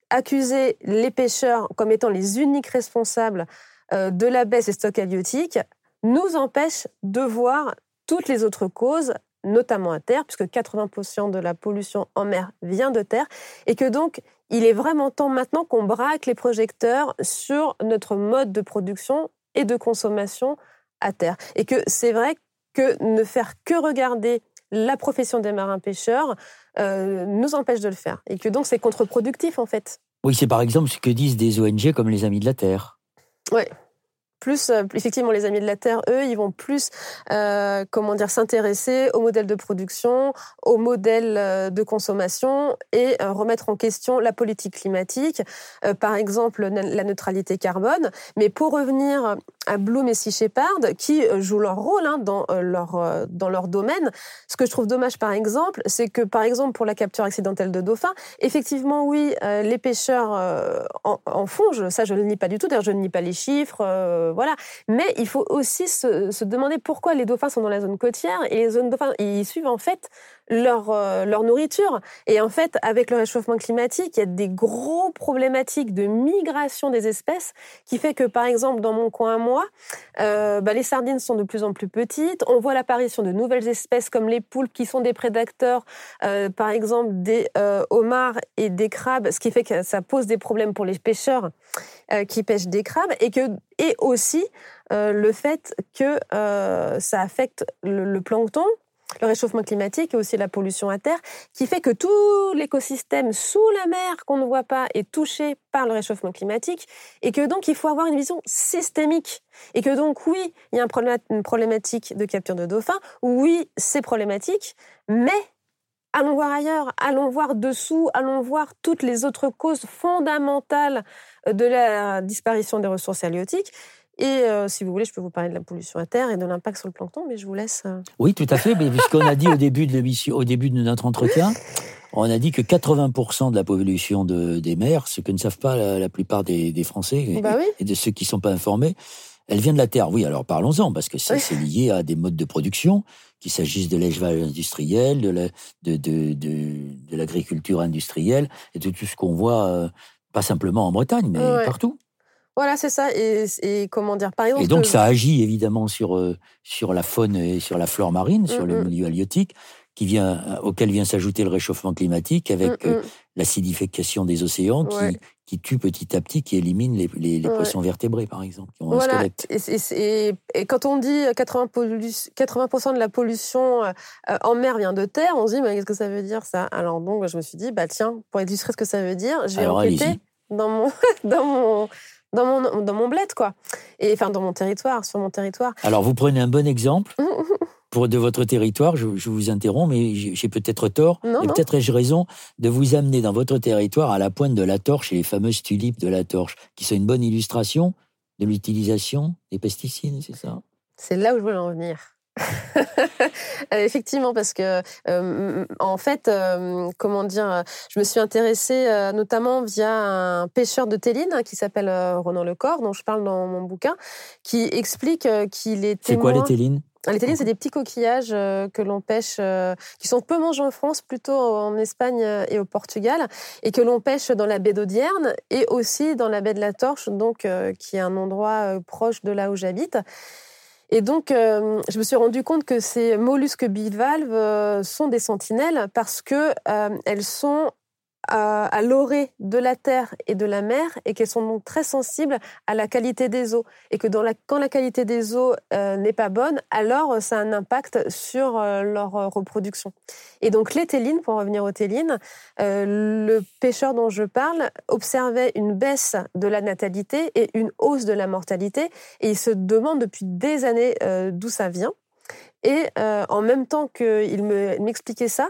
accuser les pêcheurs comme étant les uniques responsables euh, de la baisse des stocks halieutiques nous empêche de voir toutes les autres causes, notamment à terre, puisque 80% de la pollution en mer vient de terre, et que donc il est vraiment temps maintenant qu'on braque les projecteurs sur notre mode de production et de consommation à terre. Et que c'est vrai que ne faire que regarder la profession des marins-pêcheurs euh, nous empêche de le faire. Et que donc c'est contre-productif en fait. Oui, c'est par exemple ce que disent des ONG comme les Amis de la Terre. Oui plus, euh, effectivement, les Amis de la Terre, eux, ils vont plus, euh, comment dire, s'intéresser au modèle de production, au modèle euh, de consommation et remettre en question la politique climatique, par exemple la neutralité carbone. Mais pour revenir à Bloom et Sea qui jouent leur rôle hein, dans, leur, dans leur domaine, ce que je trouve dommage, par exemple, c'est que, par exemple, pour la capture accidentelle de dauphins, effectivement, oui, les pêcheurs en, en, font, ça je ne nie pas du tout, d'ailleurs je ne nie pas les chiffres, Mais il faut aussi se, demander pourquoi les dauphins sont dans la zone côtière et les zones dauphins, ils suivent en fait leur, euh, leur nourriture. Et en fait, avec le réchauffement climatique, il y a des gros problématiques de migration des espèces qui fait que, par exemple, dans mon coin à moi, euh, bah, les sardines sont de plus en plus petites. On voit l'apparition de nouvelles espèces comme les poulpes qui sont des prédateurs, euh, par exemple des homards et des crabes, ce qui fait que ça pose des problèmes pour les pêcheurs qui pêchent des crabes et que et aussi le fait que ça affecte le plancton le réchauffement climatique et aussi la pollution à terre, qui fait que tout l'écosystème sous la mer qu'on ne voit pas est touché par le réchauffement climatique, et que donc il faut avoir une vision systémique. Et que donc oui, il y a une problématique de capture de dauphins, oui, c'est problématique, mais allons voir ailleurs, allons voir dessous, allons voir toutes les autres causes fondamentales de la disparition des ressources halieutiques et euh, si vous voulez, je peux vous parler de la pollution à terre et de l'impact sur le plancton, mais je vous laisse. Euh. Oui, tout à fait. Mais puisqu'on a dit au début de l'émission, au début de notre entretien, on a dit que 80% de la pollution de, des mers, ce que ne savent pas la, plupart des, des Français bah et, de ceux qui ne sont pas informés, elle vient de la terre. Oui, alors parlons-en, parce que c'est lié à des modes de production, qu'il s'agisse de l'élevage industriel, de l'agriculture de, de, industrielle, et de tout ce qu'on voit, euh, pas simplement en Bretagne, mais partout. Voilà, c'est ça. Et, comment dire, par exemple. Et donc, ça agit évidemment sur, euh, sur la faune et sur la flore marine, sur le milieu halieutique, qui vient, euh, auquel vient s'ajouter le réchauffement climatique avec euh, l'acidification des océans qui, qui tue petit à petit, qui élimine les, les, poissons vertébrés, par exemple, qui ont voilà. un Et, et, quand on dit 80%, 80 de la pollution en mer vient de terre, on se dit, mais qu'est-ce que ça veut dire, ça? Alors, donc, je me suis dit, bah tiens, pour illustrer ce que ça veut dire, je vais enquêter dans mon, dans mon dans mon, dans mon bled, quoi. Et enfin, dans mon territoire, sur mon territoire. Alors, vous prenez un bon exemple pour de votre territoire. Je, vous interromps, mais j'ai peut-être tort. et peut-être ai-je raison de vous amener dans votre territoire à la pointe de la torche et les fameuses tulipes de la torche, qui sont une bonne illustration de l'utilisation des pesticides, c'est ça? C'est là où je voulais en venir. Euh, effectivement, parce que euh, en fait, euh, comment dire, je me suis intéressée notamment via un pêcheur de Téline hein, qui s'appelle Ronan Lecor, dont je parle dans mon bouquin, qui explique qu'il est. C'est quoi les Télines? Les télines, c'est des petits coquillages que l'on pêche, qui sont peu mangés en France, plutôt en Espagne et au Portugal, et que l'on pêche dans la baie d'Audierne et aussi dans la baie de la Torche, donc qui est un endroit proche de là où j'habite. Et donc, euh, je me suis rendu compte que ces mollusques bivalves euh, sont des sentinelles parce que euh, elles sont à, l'orée de la terre et de la mer et qu'elles sont donc très sensibles à la qualité des eaux. Et que quand la qualité des eaux euh, n'est pas bonne, alors euh, ça a un impact sur euh, leur reproduction. Et donc les télines, pour revenir aux télines, le pêcheur dont je parle observait une baisse de la natalité et une hausse de la mortalité et il se demande depuis des années d'où ça vient. Et en même temps qu'il m'expliquait ça,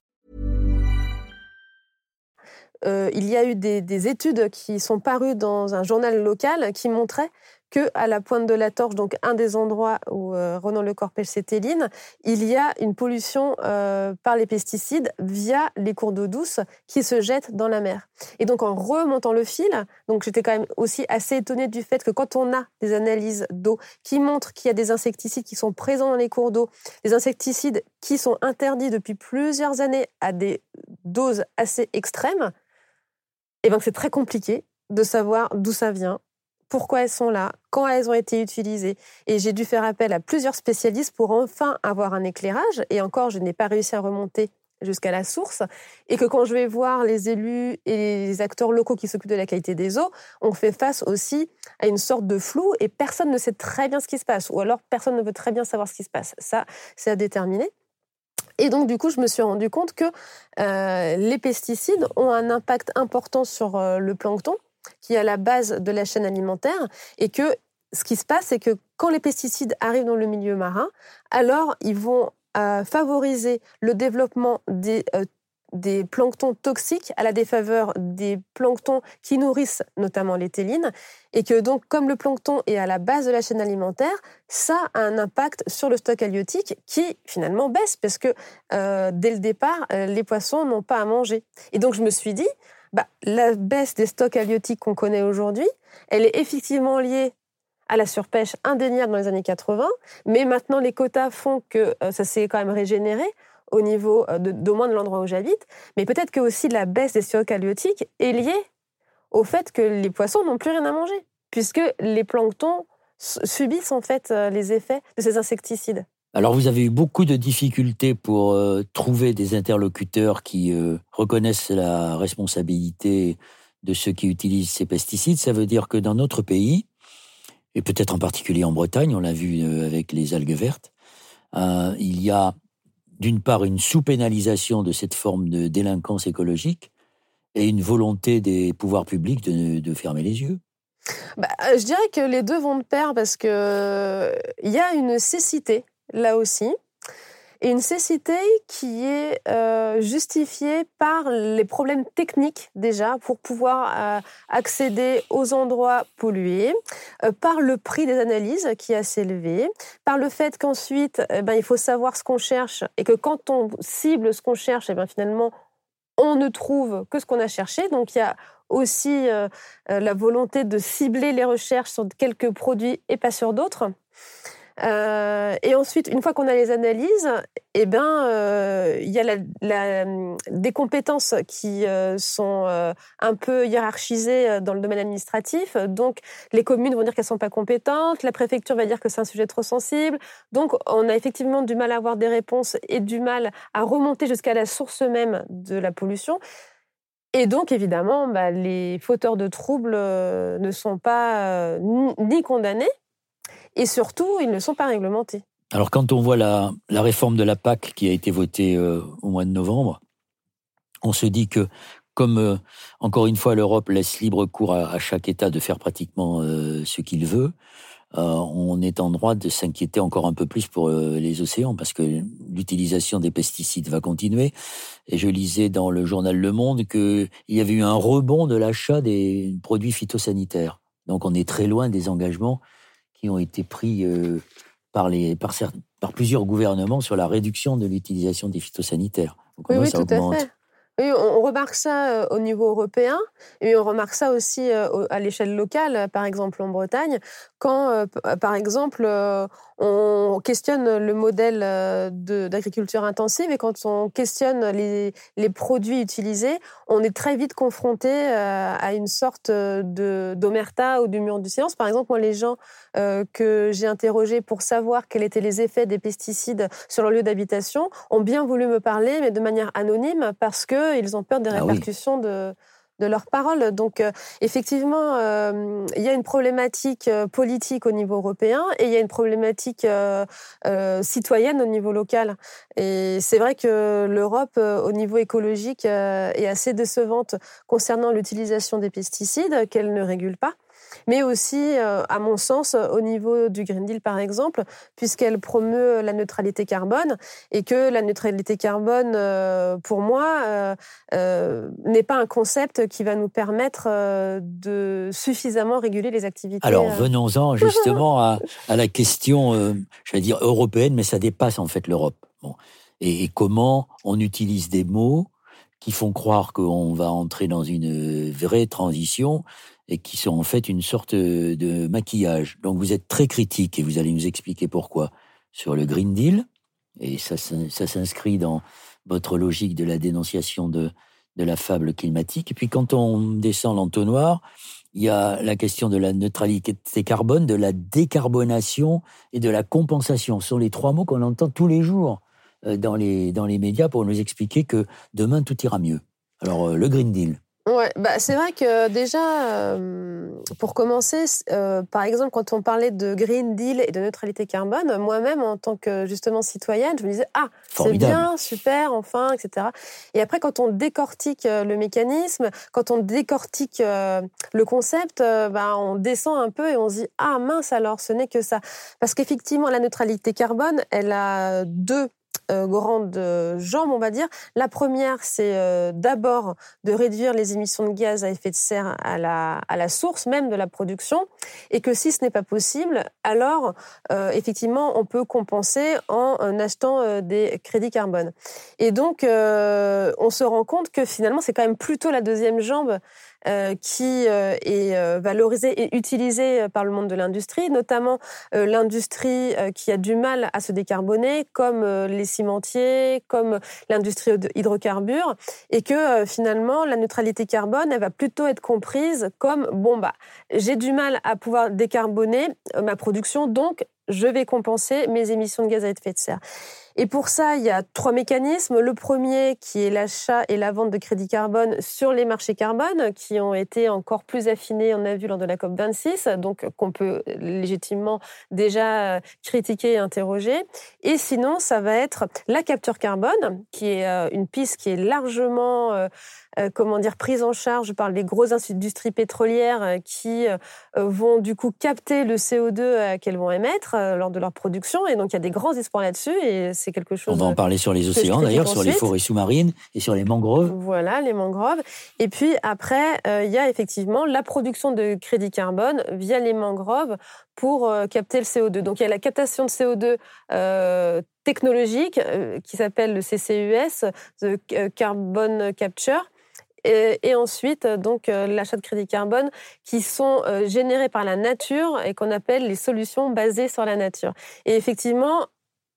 Euh, il y a eu des, études qui sont parues dans un journal local qui montraient que à la pointe de la torche, donc un des endroits où euh, Ronan Le Corpèche s'étéline, il y a une pollution euh, par les pesticides via les cours d'eau douce qui se jettent dans la mer. Et donc en remontant le fil, donc j'étais quand même aussi assez étonnée du fait que quand on a des analyses d'eau qui montrent qu'il y a des insecticides qui sont présents dans les cours d'eau, des insecticides qui sont interdits depuis plusieurs années à des doses assez extrêmes, et bien c'est très compliqué de savoir d'où ça vient, pourquoi elles sont là, quand elles ont été utilisées. Et j'ai dû faire appel à plusieurs spécialistes pour enfin avoir un éclairage. Et encore, je n'ai pas réussi à remonter jusqu'à la source. Et que quand je vais voir les élus et les acteurs locaux qui s'occupent de la qualité des eaux, on fait face aussi à une sorte de flou et personne ne sait très bien ce qui se passe. Ou alors personne ne veut très bien savoir ce qui se passe. Ça, c'est à déterminer. Et donc, du coup, je me suis rendu compte que euh, les pesticides ont un impact important sur euh, le plancton, qui est à la base de la chaîne alimentaire, et que ce qui se passe, c'est que quand les pesticides arrivent dans le milieu marin, alors ils vont euh, favoriser le développement des des planctons toxiques à la défaveur des planctons qui nourrissent notamment les télines, et que donc comme le plancton est à la base de la chaîne alimentaire, ça a un impact sur le stock halieutique qui finalement baisse parce que euh, dès le départ, euh, les poissons n'ont pas à manger. Et donc je me suis dit, bah, la baisse des stocks halieutiques qu'on connaît aujourd'hui, elle est effectivement liée à la surpêche indéniable dans les années 80, mais maintenant les quotas font que euh, ça s'est quand même régénéré au niveau euh, d'au moins de l'endroit où j'habite, mais peut-être que aussi la baisse des stocks halieutiques est liée au fait que les poissons n'ont plus rien à manger, puisque les planctons subissent en fait euh, les effets de ces insecticides. Alors vous avez eu beaucoup de difficultés pour euh, trouver des interlocuteurs qui reconnaissent la responsabilité de ceux qui utilisent ces pesticides. Ça veut dire que dans notre pays, et peut-être en particulier en Bretagne, on l'a vu avec les algues vertes, il y a d'une part une sous-pénalisation de cette forme de délinquance écologique et une volonté des pouvoirs publics de, fermer les yeux. Bah, euh, Je dirais que les deux vont de pair parce qu'il euh, y a une cécité là aussi et une cécité qui est euh, justifiée par les problèmes techniques déjà pour pouvoir euh, accéder aux endroits pollués, euh, par le prix des analyses qui est assez élevé, par le fait qu'ensuite eh ben, il faut savoir ce qu'on cherche et que quand on cible ce qu'on cherche, eh ben, finalement on ne trouve que ce qu'on a cherché. Donc il y a aussi la volonté de cibler les recherches sur quelques produits et pas sur d'autres. Euh, et ensuite, une fois qu'on a les analyses, eh ben, euh, il y a des compétences qui euh, sont un peu hiérarchisées dans le domaine administratif. Donc, les communes vont dire qu'elles sont pas compétentes, la préfecture va dire que c'est un sujet trop sensible. Donc, on a effectivement du mal à avoir des réponses et du mal à remonter jusqu'à la source même de la pollution. Et donc, évidemment, bah, les fauteurs de troubles ne sont pas ni condamnés, et surtout, ils ne sont pas réglementés. Alors quand on voit la, réforme de la PAC qui a été votée euh, au mois de novembre, on se dit que comme, euh, encore une fois, l'Europe laisse libre cours à, chaque État de faire pratiquement euh, ce qu'il veut, on est en droit de s'inquiéter encore un peu plus pour les océans, parce que l'utilisation des pesticides va continuer. Et je lisais dans le journal Le Monde qu'il y avait eu un rebond de l'achat des produits phytosanitaires. Donc on est très loin des engagements qui ont été pris euh, par, les, par, par, plusieurs gouvernements sur la réduction de l'utilisation des phytosanitaires. oui, oui, tout à fait. Oui, on remarque ça euh, au niveau européen et on remarque ça aussi euh, à l'échelle locale, par exemple en Bretagne, quand, par exemple, on questionne le modèle d'agriculture intensive et quand on questionne les, les, produits utilisés, on est très vite confronté à une sorte d'omerta ou du mur du silence. Par exemple, moi, les gens que j'ai interrogés pour savoir quels étaient les effets des pesticides sur leur lieu d'habitation ont bien voulu me parler, mais de manière anonyme, parce qu'ils ont peur des ah répercussions de de leurs paroles. Donc, euh, effectivement, euh, il y a une problématique euh, politique au niveau européen et il y a une problématique citoyenne au niveau local. Et c'est vrai que l'Europe, au niveau écologique, est assez décevante concernant l'utilisation des pesticides qu'elle ne régule pas. Mais aussi, à mon sens, au niveau du Green Deal, par exemple, puisqu'elle promeut la neutralité carbone et que la neutralité carbone, pour moi, n'est pas un concept qui va nous permettre de suffisamment réguler les activités. Alors, venons-en justement à, la question, je vais dire européenne, mais ça dépasse en fait l'Europe. Bon. et comment on utilise des mots qui font croire qu'on va entrer dans une vraie transition et qui sont en fait une sorte de maquillage. Donc vous êtes très critique et vous allez nous expliquer pourquoi sur le Green Deal, et ça, ça s'inscrit dans votre logique de la dénonciation de, de la fable climatique. Et puis quand on descend l'entonnoir, il y a la question de la neutralité carbone, de la décarbonation et de la compensation. Ce sont les trois mots qu'on entend tous les jours euh, dans les, dans les médias pour nous expliquer que demain tout ira mieux. Alors, euh, le Green Deal. Ouais, bah c'est vrai que déjà, euh, pour commencer, par exemple, quand on parlait de Green Deal et de neutralité carbone, moi-même, en tant que justement citoyenne, je me disais ah c'est bien, super, enfin, etc. Et après, quand on décortique le mécanisme, quand on décortique le concept, bah, on descend un peu et on se dit ah mince alors, ce n'est que ça, parce qu'effectivement, la neutralité carbone, elle a deux euh, grandes jambes, on va dire. La première, c'est euh, d'abord de réduire les émissions de gaz à effet de serre à la, à la source même de la production, et que si ce n'est pas possible, alors euh, effectivement, on peut compenser en achetant des crédits carbone. Et donc, on se rend compte que finalement, c'est quand même plutôt la deuxième jambe euh, qui euh, est euh, valorisée et utilisée par le monde de l'industrie, notamment l'industrie qui a du mal à se décarboner, comme les cimentiers, comme l'industrie hydrocarbures, et que finalement la neutralité carbone, elle va plutôt être comprise comme bon bah j'ai du mal à pouvoir décarboner ma production, donc je vais compenser mes émissions de gaz à effet de serre. Et pour ça, il y a trois mécanismes. Le premier, qui est l'achat et la vente de crédits carbone sur les marchés carbone, qui ont été encore plus affinés, on a vu, lors de la COP26, donc qu'on peut légitimement déjà euh, critiquer et interroger. Et sinon, ça va être la capture carbone, qui est euh, une piste qui est largement euh, comment dire, prise en charge par les grosses industries pétrolières qui vont du coup capter le CO2 qu'elles vont émettre lors de leur production. Et donc il y a des grands espoirs là-dessus c'est quelque chose. On va en parler sur les océans d'ailleurs, sur les forêts sous-marines et sur les mangroves. Voilà, les mangroves. Et puis après, il y a effectivement la production de crédit carbone via les mangroves pour capter le CO2. Donc il y a la captation de CO2 technologique qui s'appelle le CCUS, the Carbon Capture, et, ensuite donc euh, l'achat de crédits carbone qui sont euh, générés par la nature et qu'on appelle les solutions basées sur la nature. Et effectivement,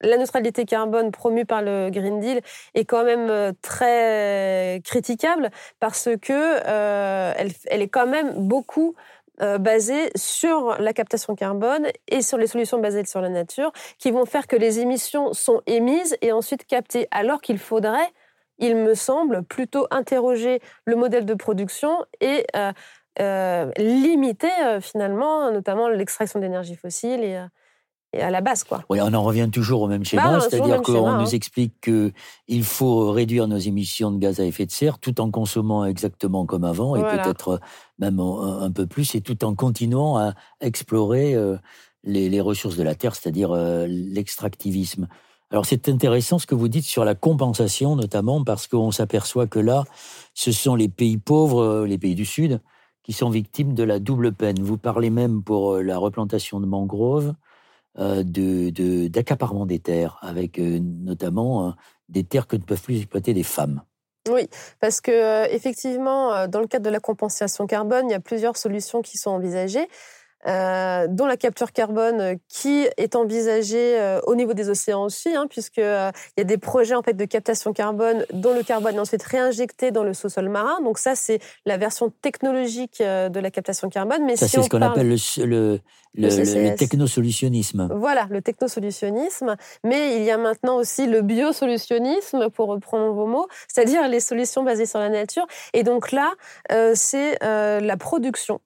la neutralité carbone promue par le Green Deal est quand même euh, très critiquable parce que elle, elle, est quand même beaucoup basée sur la captation carbone et sur les solutions basées sur la nature qui vont faire que les émissions sont émises et ensuite captées alors qu'il faudrait il me semble, plutôt interroger le modèle de production et euh, euh, limiter euh, finalement notamment l'extraction d'énergie fossile à la base. Quoi. Oui, on en revient toujours au même schéma, bah, c'est-à-dire qu'on nous hein. explique qu'il faut réduire nos émissions de gaz à effet de serre tout en consommant exactement comme avant et peut-être même un, peu plus et tout en continuant à explorer les, les ressources de la Terre, c'est-à-dire l'extractivisme. Alors c'est intéressant ce que vous dites sur la compensation notamment parce qu'on s'aperçoit que là, ce sont les pays pauvres, euh, les pays du Sud, qui sont victimes de la double peine. Vous parlez même pour euh, la replantation de mangroves euh, de d'accaparement des terres, avec notamment des terres que ne peuvent plus exploiter des femmes. Oui, parce que effectivement, dans le cadre de la compensation carbone, il y a plusieurs solutions qui sont envisagées. Euh, dont la capture carbone euh, qui est envisagée euh, au niveau des océans aussi, hein, puisque il y a des projets en fait de captation carbone dont le carbone est ensuite réinjecté dans le sous-sol marin. Donc ça, c'est la version technologique de la captation carbone. Mais ça, c'est ce qu'on appelle le, le, le, technosolutionnisme. Voilà, le technosolutionnisme. Mais il y a maintenant aussi le biosolutionnisme, pour reprendre vos mots, c'est-à-dire les solutions basées sur la nature. Et donc là, c'est la production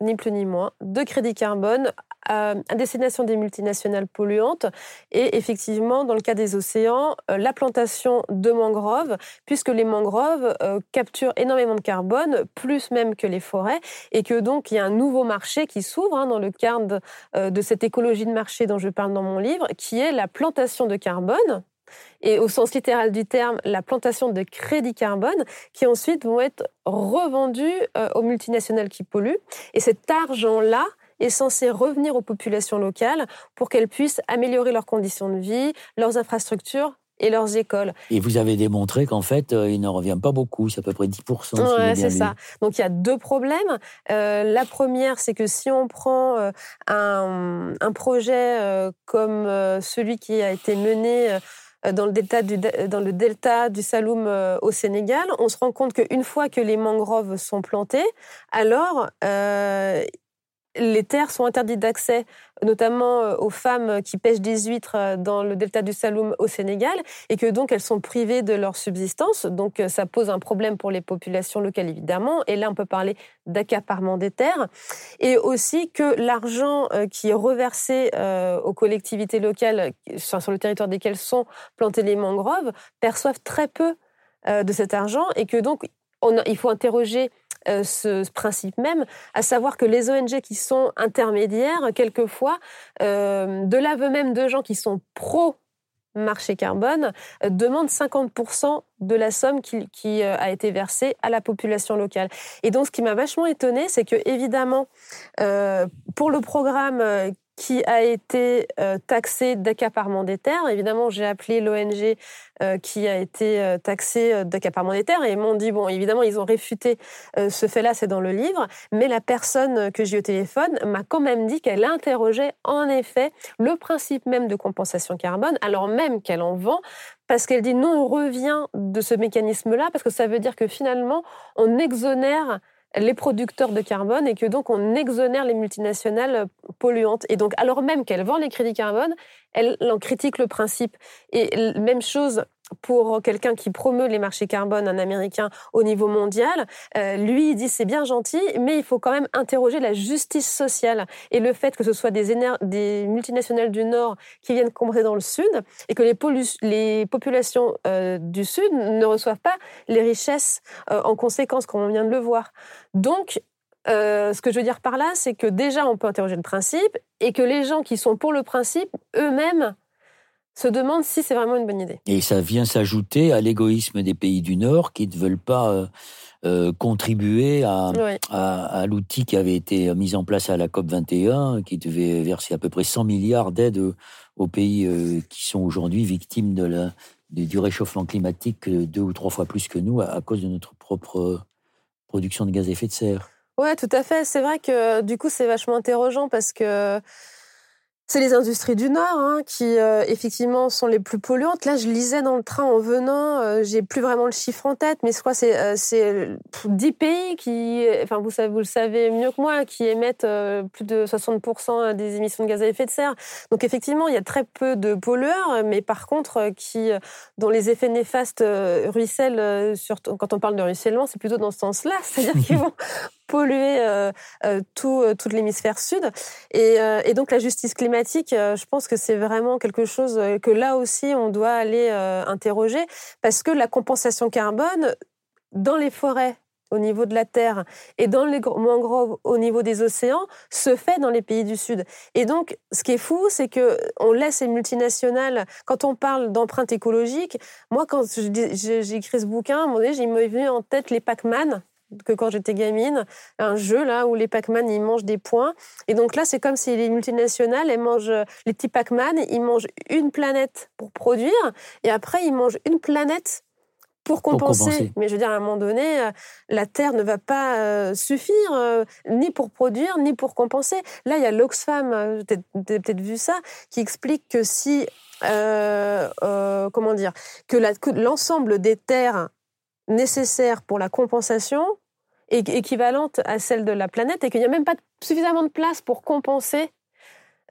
ni plus ni moins, de crédit carbone à, destination des multinationales polluantes et effectivement, dans le cas des océans, la plantation de mangroves, puisque les mangroves capturent énormément de carbone, plus même que les forêts, et que donc il y a un nouveau marché qui s'ouvre hein, dans le cadre de cette écologie de marché dont je parle dans mon livre, qui est la plantation de carbone et au sens littéral du terme, la plantation de crédits carbone qui ensuite vont être revendus euh, aux multinationales qui polluent. Et cet argent-là est censé revenir aux populations locales pour qu'elles puissent améliorer leurs conditions de vie, leurs infrastructures et leurs écoles. Et vous avez démontré qu'en fait, euh, il n'en revient pas beaucoup, c'est à peu près 10%. Oui, c'est ça. Donc il y a deux problèmes. Euh, la première, c'est que si on prend un, un, projet comme celui qui a été mené dans le delta du, dans le delta du Saloum euh, au Sénégal, on se rend compte qu'une fois que les mangroves sont plantées, alors euh, les terres sont interdites d'accès, notamment euh, aux femmes qui pêchent des huîtres euh, dans le delta du Saloum au Sénégal, et que donc elles sont privées de leur subsistance. Donc euh, ça pose un problème pour les populations locales, évidemment. Et là, on peut parler d'accaparement des terres. Et aussi que l'argent qui est reversé aux collectivités locales, sur le territoire desquelles sont plantées les mangroves, perçoivent très peu de cet argent, et que donc il faut interroger euh, ce principe même, à savoir que les ONG qui sont intermédiaires, quelquefois, euh, de l'aveu même de gens qui sont pro marché carbone, euh, demandent 50% de la somme qui, a été versée à la population locale. Et donc, ce qui m'a vachement étonné, c'est que évidemment, pour le programme qui a été euh, taxé d'accaparement des terres. Évidemment, j'ai appelé l'ONG euh, qui a été euh, taxée d'accaparement des terres et m'ont dit, bon, évidemment, ils ont réfuté ce fait-là, c'est dans le livre, mais la personne que j'ai au téléphone m'a quand même dit qu'elle interrogeait en effet le principe même de compensation carbone, alors même qu'elle en vend, parce qu'elle dit non, on revient de ce mécanisme-là, parce que ça veut dire que finalement, on exonère les producteurs de carbone et que donc on exonère les multinationales polluantes. Et donc, alors même qu'elles vendent les crédits carbone, elles en critiquent le principe. Et même chose pour quelqu'un qui promeut les marchés carbone, un Américain au niveau mondial, euh, lui, il dit c'est bien gentil, mais il faut quand même interroger la justice sociale et le fait que ce soit des, multinationales du Nord qui viennent compenser dans le Sud et que les, les populations euh, du Sud ne reçoivent pas les richesses euh, en conséquence, comme on vient de le voir. Donc, ce que je veux dire par là, c'est que déjà, on peut interroger le principe et que les gens qui sont pour le principe, eux-mêmes, se demande si c'est vraiment une bonne idée. Et ça vient s'ajouter à l'égoïsme des pays du Nord qui ne veulent pas euh, euh, contribuer à, à, l'outil qui avait été mis en place à la COP 21, qui devait verser à peu près 100 milliards d'aides aux pays euh, qui sont aujourd'hui victimes de la, du réchauffement climatique deux ou trois fois plus que nous à, cause de notre propre production de gaz à effet de serre. Ouais, tout à fait. C'est vrai que du coup, c'est vachement interrogeant parce que c'est les industries du Nord hein, qui euh, effectivement sont les plus polluantes. Là, je lisais dans le train en venant, euh, j'ai plus vraiment le chiffre en tête, mais je crois c'est euh, c'est 10 pays qui, enfin vous savez, vous le savez mieux que moi, qui émettent plus de 60% des émissions de gaz à effet de serre. Donc effectivement, il y a très peu de pollueurs, mais par contre qui dont les effets néfastes ruissellent. Surtout quand on parle de ruissellement, c'est plutôt dans ce sens-là, c'est-à-dire qu'ils vont polluer euh, euh, tout, euh, toute l'hémisphère sud. Et, donc la justice climatique, je pense que c'est vraiment quelque chose que là aussi on doit aller interroger, parce que la compensation carbone dans les forêts au niveau de la terre et dans les mangroves au niveau des océans se fait dans les pays du Sud. Et donc, ce qui est fou, c'est que on laisse les multinationales. Quand on parle d'empreinte écologique, moi, quand j'ai écrit ce bouquin, il m'est venu en tête les Pac-Man que quand j'étais gamine, un jeu là où les Pac-Man ils mangent des points. Et donc là, c'est comme si les multinationales, elles mangent les petits Pac-Man, ils mangent une planète pour produire et après ils mangent une planète pour compenser. Mais je veux dire, à un moment donné, euh, la Terre ne va pas euh, suffire euh, ni pour produire, ni pour compenser. Là, il y a l'Oxfam, tu as peut-être vu ça, qui explique que si, comment dire, que l'ensemble des terres nécessaire pour la compensation est équivalente à celle de la planète et qu'il n'y a même pas suffisamment de place pour compenser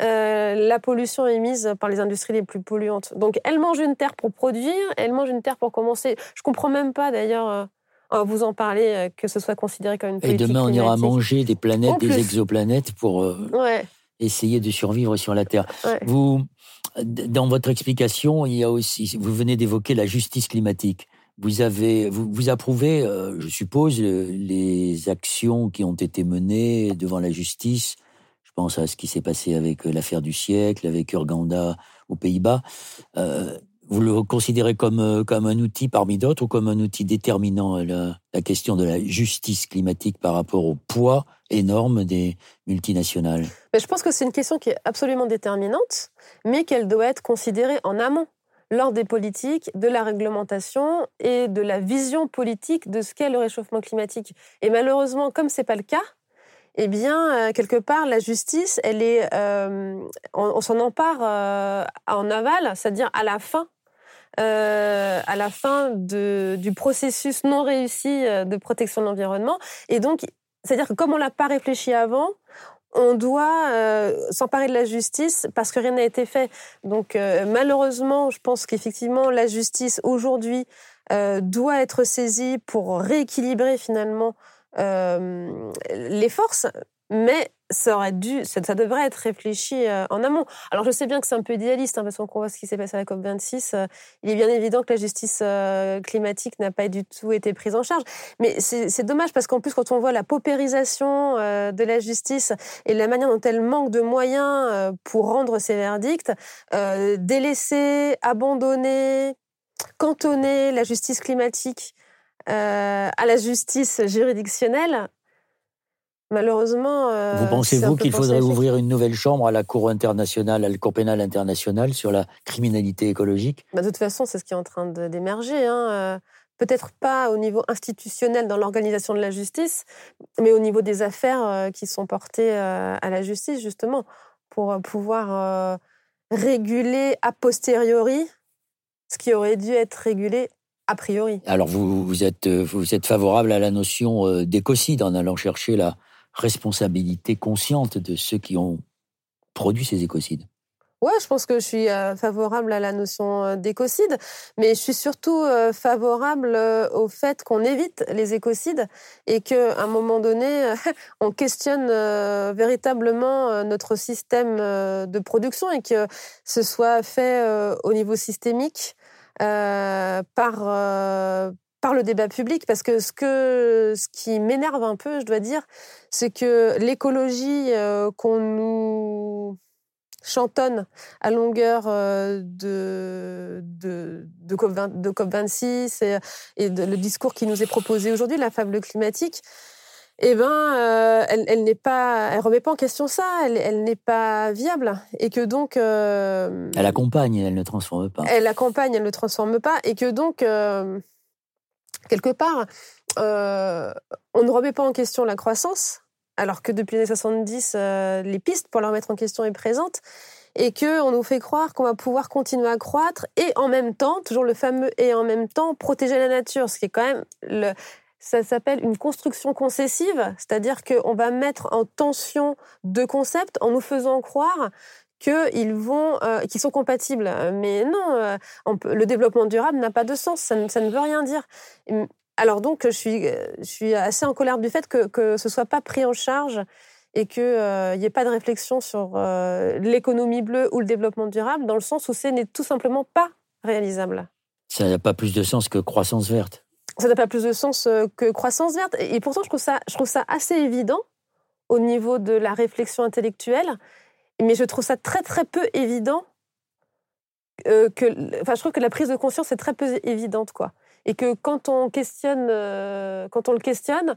euh, la pollution émise par les industries les plus polluantes. Donc, elle mange une terre pour produire, elle mange une terre pour commencer. Je comprends même pas d'ailleurs. Euh, vous en parler, euh, que ce soit considéré comme une politique Et demain, on ira manger des planètes, des exoplanètes pour, ouais. essayer de survivre sur la Terre. Vous, dans votre explication, il y a aussi, vous venez d'évoquer la justice climatique. Vous avez, vous, approuvez, euh, je suppose, les actions qui ont été menées devant la justice. Je pense à ce qui s'est passé avec euh, l'affaire du siècle, avec Urganda aux Pays-Bas. Euh, vous le considérez comme, comme un outil parmi d'autres ou comme un outil déterminant la, la question de la justice climatique par rapport au poids énorme des multinationales? Je pense que c'est une question qui est absolument déterminante, mais qu'elle doit être considérée en amont lors des politiques, de la réglementation et de la vision politique de ce qu'est le réchauffement climatique. Et malheureusement, comme c'est pas le cas, eh bien, euh, quelque part, la justice, elle est, euh, on, s'en empare euh, en aval, c'est-à-dire à la fin, à la fin de, du processus non réussi de protection de l'environnement. Et donc, c'est-à-dire que comme on l'a pas réfléchi avant, on doit euh, s'emparer de la justice parce que rien n'a été fait. Donc euh, malheureusement, je pense qu'effectivement la justice aujourd'hui euh, doit être saisie pour rééquilibrer finalement les forces, mais ça aurait dû, ça, devrait être réfléchi euh, en amont. Alors je sais bien que c'est un peu idéaliste, hein, parce qu'on voit ce qui s'est passé à la COP 26. Euh, il est bien évident que la justice euh, climatique n'a pas du tout été prise en charge. Mais c'est dommage parce qu'en plus, quand on voit la paupérisation de la justice et la manière dont elle manque de moyens pour rendre ses verdicts, délaisser, abandonner, cantonner la justice climatique à la justice juridictionnelle, Malheureusement. Euh, vous pensez-vous qu'il faudrait ouvrir une nouvelle chambre à la Cour internationale, à la Cour pénale internationale sur la criminalité écologique? Bah, De toute façon, c'est ce qui est en train d'émerger. Hein. Euh, peut-être pas au niveau institutionnel dans l'organisation de la justice, mais au niveau des affaires euh, qui sont portées à la justice, justement, pour pouvoir réguler a posteriori ce qui aurait dû être régulé a priori. Alors vous, vous, êtes, vous êtes favorable à la notion d'écocide en allant chercher la, responsabilité consciente de ceux qui ont produit ces écocides. Ouais, je pense que je suis euh, favorable à la notion euh, d'écocide, mais je suis surtout euh, favorable au fait qu'on évite les écocides et qu'à un moment donné, on questionne véritablement notre système de production et que ce soit fait au niveau systémique par par le débat public parce que ce que ce qui m'énerve un peu, je dois dire, c'est que l'écologie euh, qu'on nous chantonne à longueur euh, de, de, de, COP, 26 et, et le discours qui nous est proposé aujourd'hui, la fable climatique, eh ben, euh, elle, elle n'est pas, elle remet pas en question ça, elle, elle n'est pas viable, et que donc. elle accompagne, elle ne transforme pas. Elle accompagne, elle ne transforme pas, et que donc quelque part, euh, on ne remet pas en question la croissance, alors que depuis les années 70, euh, les pistes pour la remettre en question est présente, et qu'on nous fait croire qu'on va pouvoir continuer à croître, et en même temps, toujours le fameux et en même temps, protéger la nature, ce qui est quand même le, ça s'appelle une construction concessive, c'est-à-dire qu'on va mettre en tension deux concepts en nous faisant croire qu'ils vont, euh, sont compatibles. Mais non, euh, le développement durable n'a pas de sens. Ça ne, ça ne, veut rien dire. Alors donc, je suis, je suis assez en colère du fait que, que ce soit pas pris en charge et qu'il n'y euh, ait pas de réflexion sur l'économie bleue ou le développement durable, dans le sens où ce n'est tout simplement pas réalisable. Ça n'a pas plus de sens que croissance verte. Ça n'a pas plus de sens que croissance verte. Et pourtant, je trouve ça, je trouve ça assez évident au niveau de la réflexion intellectuelle mais je trouve ça très très peu évident euh, que, enfin, je trouve que la prise de conscience est très peu évidente, quoi. Et que quand on questionne, euh, quand on le questionne,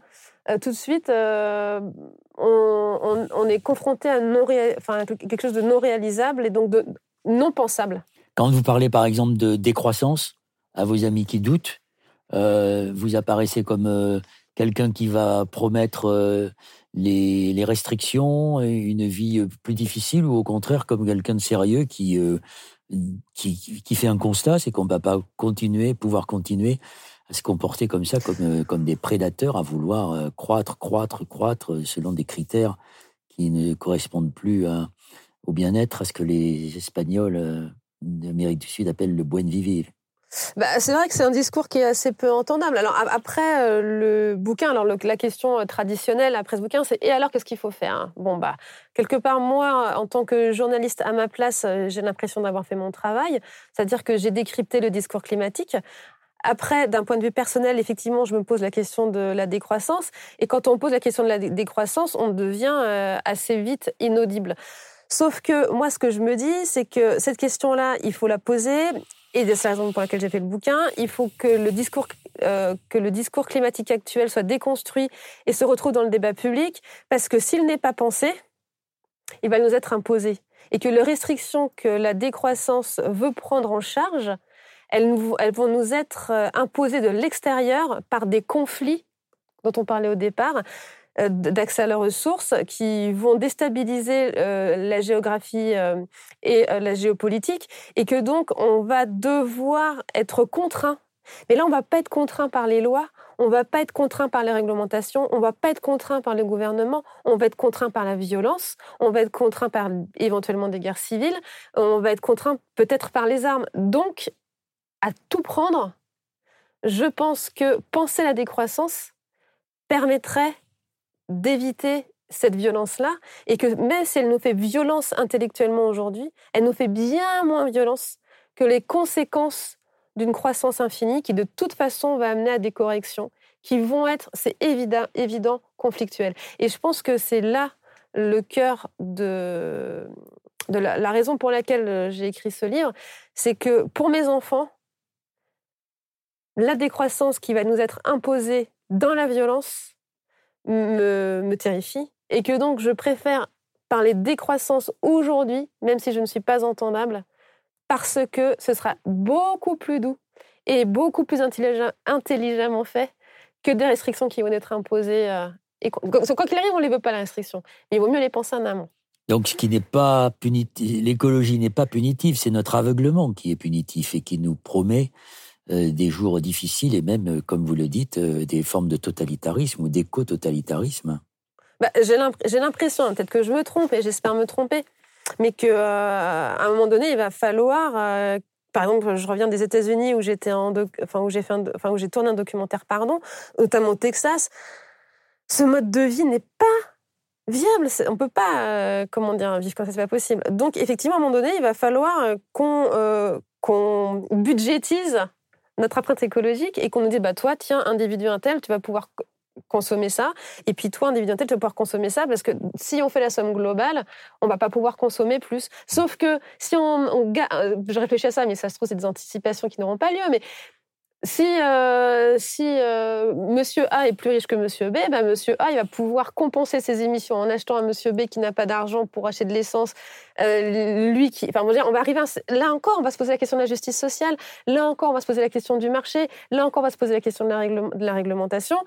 euh, tout de suite, on, est confronté à quelque chose de non réalisable et donc de non pensable. Quand vous parlez, par exemple, de décroissance à vos amis qui doutent, vous apparaissez comme quelqu'un qui va promettre les, restrictions, une vie plus difficile, ou au contraire comme quelqu'un de sérieux qui, qui, qui, fait un constat, c'est qu'on ne va pas continuer, pouvoir continuer à se comporter comme ça, comme, comme des prédateurs, à vouloir croître, croître, croître, selon des critères qui ne correspondent plus au bien-être, à ce que les Espagnols d'Amérique du Sud appellent le buen vivir. Bah, c'est vrai que c'est un discours qui est assez peu entendable. Alors après euh, le bouquin, alors la question euh, traditionnelle après ce bouquin, c'est et alors qu'est-ce qu'il faut faire hein? Bon bah quelque part moi, en tant que journaliste à ma place, euh, j'ai l'impression d'avoir fait mon travail, c'est-à-dire que j'ai décrypté le discours climatique. Après, d'un point de vue personnel, effectivement, je me pose la question de la décroissance. Et quand on pose la question de la décroissance, on devient assez vite inaudible. Sauf que moi, ce que je me dis, c'est que cette question-là, il faut la poser et c'est la raison pour laquelle j'ai fait le bouquin. Il faut que le discours euh, que le discours climatique actuel soit déconstruit et se retrouve dans le débat public, parce que s'il n'est pas pensé, il va nous être imposé. Et que les restrictions que la décroissance veut prendre en charge, elles, vont nous être euh, imposées de l'extérieur par des conflits dont on parlait au départ, d'accès à leurs ressources qui vont déstabiliser euh, la géographie euh, et la géopolitique et que donc on va devoir être contraint. Mais là, on va pas être contraint par les lois, on va pas être contraint par les réglementations, on va pas être contraint par le gouvernement, on va être contraint par la violence, on va être contraint par éventuellement des guerres civiles, on va être contraint peut-être par les armes. Donc, à tout prendre, je pense que penser la décroissance permettrait d'éviter cette violence-là et que même si elle nous fait violence intellectuellement aujourd'hui, elle nous fait bien moins violence que les conséquences d'une croissance infinie qui de toute façon va amener à des corrections qui vont être, c'est évident, évident, conflictuelles. Et je pense que c'est là le cœur de, de la, raison pour laquelle euh, j'ai écrit ce livre, c'est que pour mes enfants, la décroissance qui va nous être imposée dans la violence, me, terrifie et que donc je préfère parler décroissance aujourd'hui, même si je ne suis pas entendable, parce que ce sera beaucoup plus doux et beaucoup plus intelligemment fait que des restrictions qui vont être imposées. Euh, et quoi qu'il arrive, on ne les veut pas, la restriction. Mais il vaut mieux les penser en amont. Donc, ce qui n'est pas punitif, l'écologie n'est pas punitive, c'est notre aveuglement qui est punitif et qui nous promet des jours difficiles et même, euh, comme vous le dites, euh, des formes de totalitarisme ou d'éco-totalitarisme bah, J'ai l'impression, hein, peut-être que je me trompe et j'espère me tromper, mais qu'à un moment donné, il va falloir par exemple, je reviens des États-Unis où j'étais en enfin j'ai enfin tourné un documentaire pardon, notamment au Texas. Ce mode de vie n'est pas viable, on peut pas comment dire vivre comme ça, c'est pas possible. Donc effectivement à un moment donné, il va falloir qu'on qu'on budgétise notre empreinte écologique et qu'on nous dit, bah, toi, tiens, individu tel, tu vas pouvoir consommer ça. Et puis toi, individu tel, tu vas pouvoir consommer ça parce que si on fait la somme globale, on va pas pouvoir consommer plus. Sauf que si on, on euh, je réfléchis à ça, mais ça se trouve, c'est des anticipations qui n'auront pas lieu, mais si, euh, si euh, Monsieur A est plus riche que Monsieur B, ben Monsieur A il va pouvoir compenser ses émissions en achetant à Monsieur B qui n'a pas d'argent pour acheter de l'essence. Euh, lui qui, enfin, on, va arriver. là encore, on va se poser la question de la justice sociale. Là encore, on va se poser la question du marché. Là encore, on va se poser la question de la, de la réglementation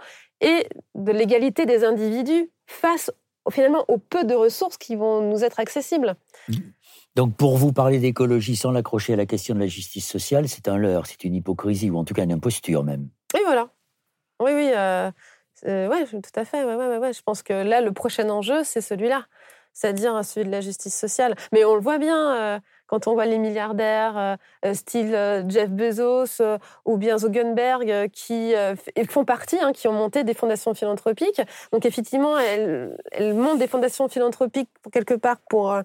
et de l'égalité des individus face finalement aux peu de ressources qui vont nous être accessibles. Donc pour vous parler d'écologie sans l'accrocher à la question de la justice sociale, c'est un leurre, c'est une hypocrisie ou en tout cas une imposture même. Oui, voilà. Oui, oui. Euh, ouais, tout à fait. Je pense que là, le prochain enjeu, c'est celui-là, c'est-à-dire celui de la justice sociale. Mais on le voit bien euh, quand on voit les milliardaires, euh, style Jeff Bezos ou bien Zuckerberg, qui font partie, hein, qui ont monté des fondations philanthropiques. Donc effectivement, elles, elles montent des fondations philanthropiques quelque part pour euh,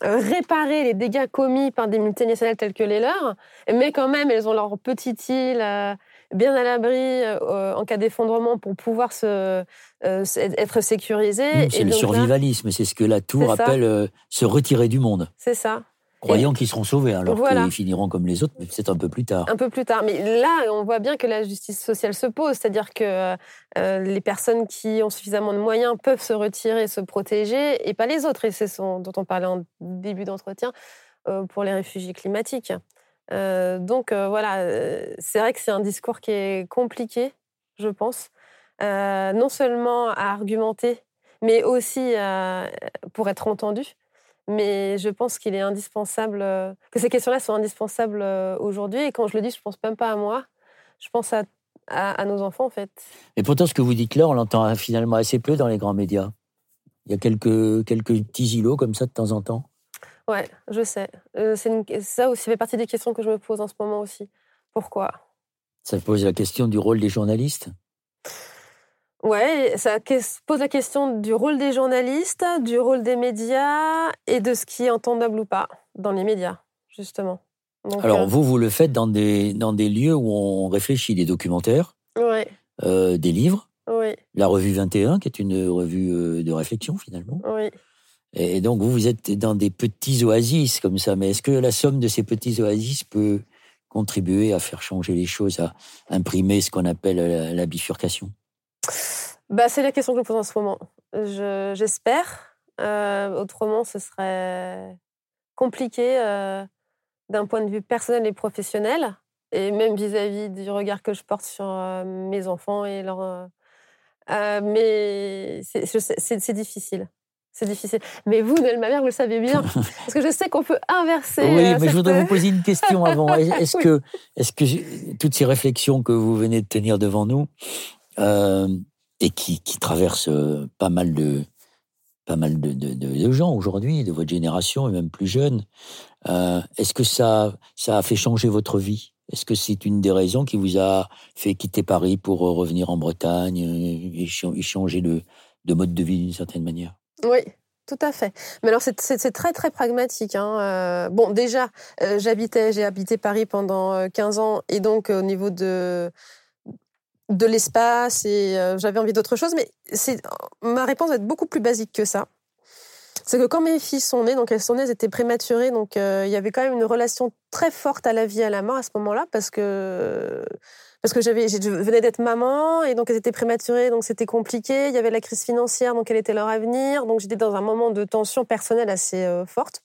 réparer les dégâts commis par des multinationales telles que les leurs, mais quand même, elles ont leur petite île euh, bien à l'abri euh, en cas d'effondrement pour pouvoir se, être sécurisées. c'est le survivalisme, c'est ce que la Tour appelle se retirer du monde. C'est ça croyant qu'ils seront sauvés, hein, alors qu'ils finiront comme les autres, mais c'est un peu plus tard. Un peu plus tard. Mais là, on voit bien que la justice sociale se pose, c'est-à-dire que euh, les personnes qui ont suffisamment de moyens peuvent se retirer, se protéger, et pas les autres. Et c'est ce dont on parlait en début d'entretien euh, pour les réfugiés climatiques. Euh, donc voilà, c'est vrai que c'est un discours qui est compliqué, je pense, non seulement à argumenter, mais aussi pour être entendu. Mais je pense qu'il est indispensable, euh, que ces questions-là sont indispensables euh, aujourd'hui. Et quand je le dis, je ne pense même pas à moi. Je pense à, à, nos enfants, en fait. Et pourtant, ce que vous dites là, on l'entend finalement assez peu dans les grands médias. Il y a quelques, quelques petits îlots comme ça de temps en temps. Ouais, je sais. Euh, ça aussi fait partie des questions que je me pose en ce moment aussi. Pourquoi? Ça pose la question du rôle des journalistes? Ouais, ça pose la question du rôle des journalistes, du rôle des médias et de ce qui est entendable ou pas dans les médias, justement. Alors, euh, vous, vous le faites dans des, dans des lieux où on réfléchit, des documentaires, euh, des livres, la revue 21, qui est une revue euh, de réflexion, finalement. Oui. Et donc, vous, vous êtes dans des petits oasis comme ça. Mais est-ce que la somme de ces petits oasis peut contribuer à faire changer les choses, à imprimer ce qu'on appelle la bifurcation? Bah, C'est la question que je me pose en ce moment. J'espère. Euh, autrement, ce serait compliqué euh, d'un point de vue personnel et professionnel, et même vis-à-vis du regard que je porte sur euh, mes enfants et leur. mais c'est difficile. C'est difficile. Mais vous, Nel, ma mère, vous le savez bien. Parce que je sais qu'on peut inverser. Oui, mais je voudrais vous poser une question avant. Est-ce que, est que toutes ces réflexions que vous venez de tenir devant nous, et qui, traverse euh, pas mal de, pas mal de, gens aujourd'hui, de votre génération et même plus jeunes. Euh, est-ce que ça, ça a fait changer votre vie? Est-ce que c'est une des raisons qui vous a fait quitter Paris pour euh, revenir en Bretagne et, changer de, de mode de vie d'une certaine manière? Oui, tout à fait. Mais alors c'est très très pragmatique. Hein. bon, déjà, j'habitais, j'ai habité Paris pendant 15 ans et donc au niveau de de l'espace et euh, j'avais envie d'autre chose. Mais c'est ma réponse va être beaucoup plus basique que ça. C'est que quand mes filles sont nées, donc elles sont nées, étaient prématurées, donc euh, il y avait quand même une relation très forte à la vie et à la mort à ce moment-là parce que parce que j'avais, je venais d'être maman et donc elles étaient prématurées, donc c'était compliqué. Il y avait la crise financière, donc quel était leur avenir, donc j'étais dans un moment de tension personnelle assez euh, forte.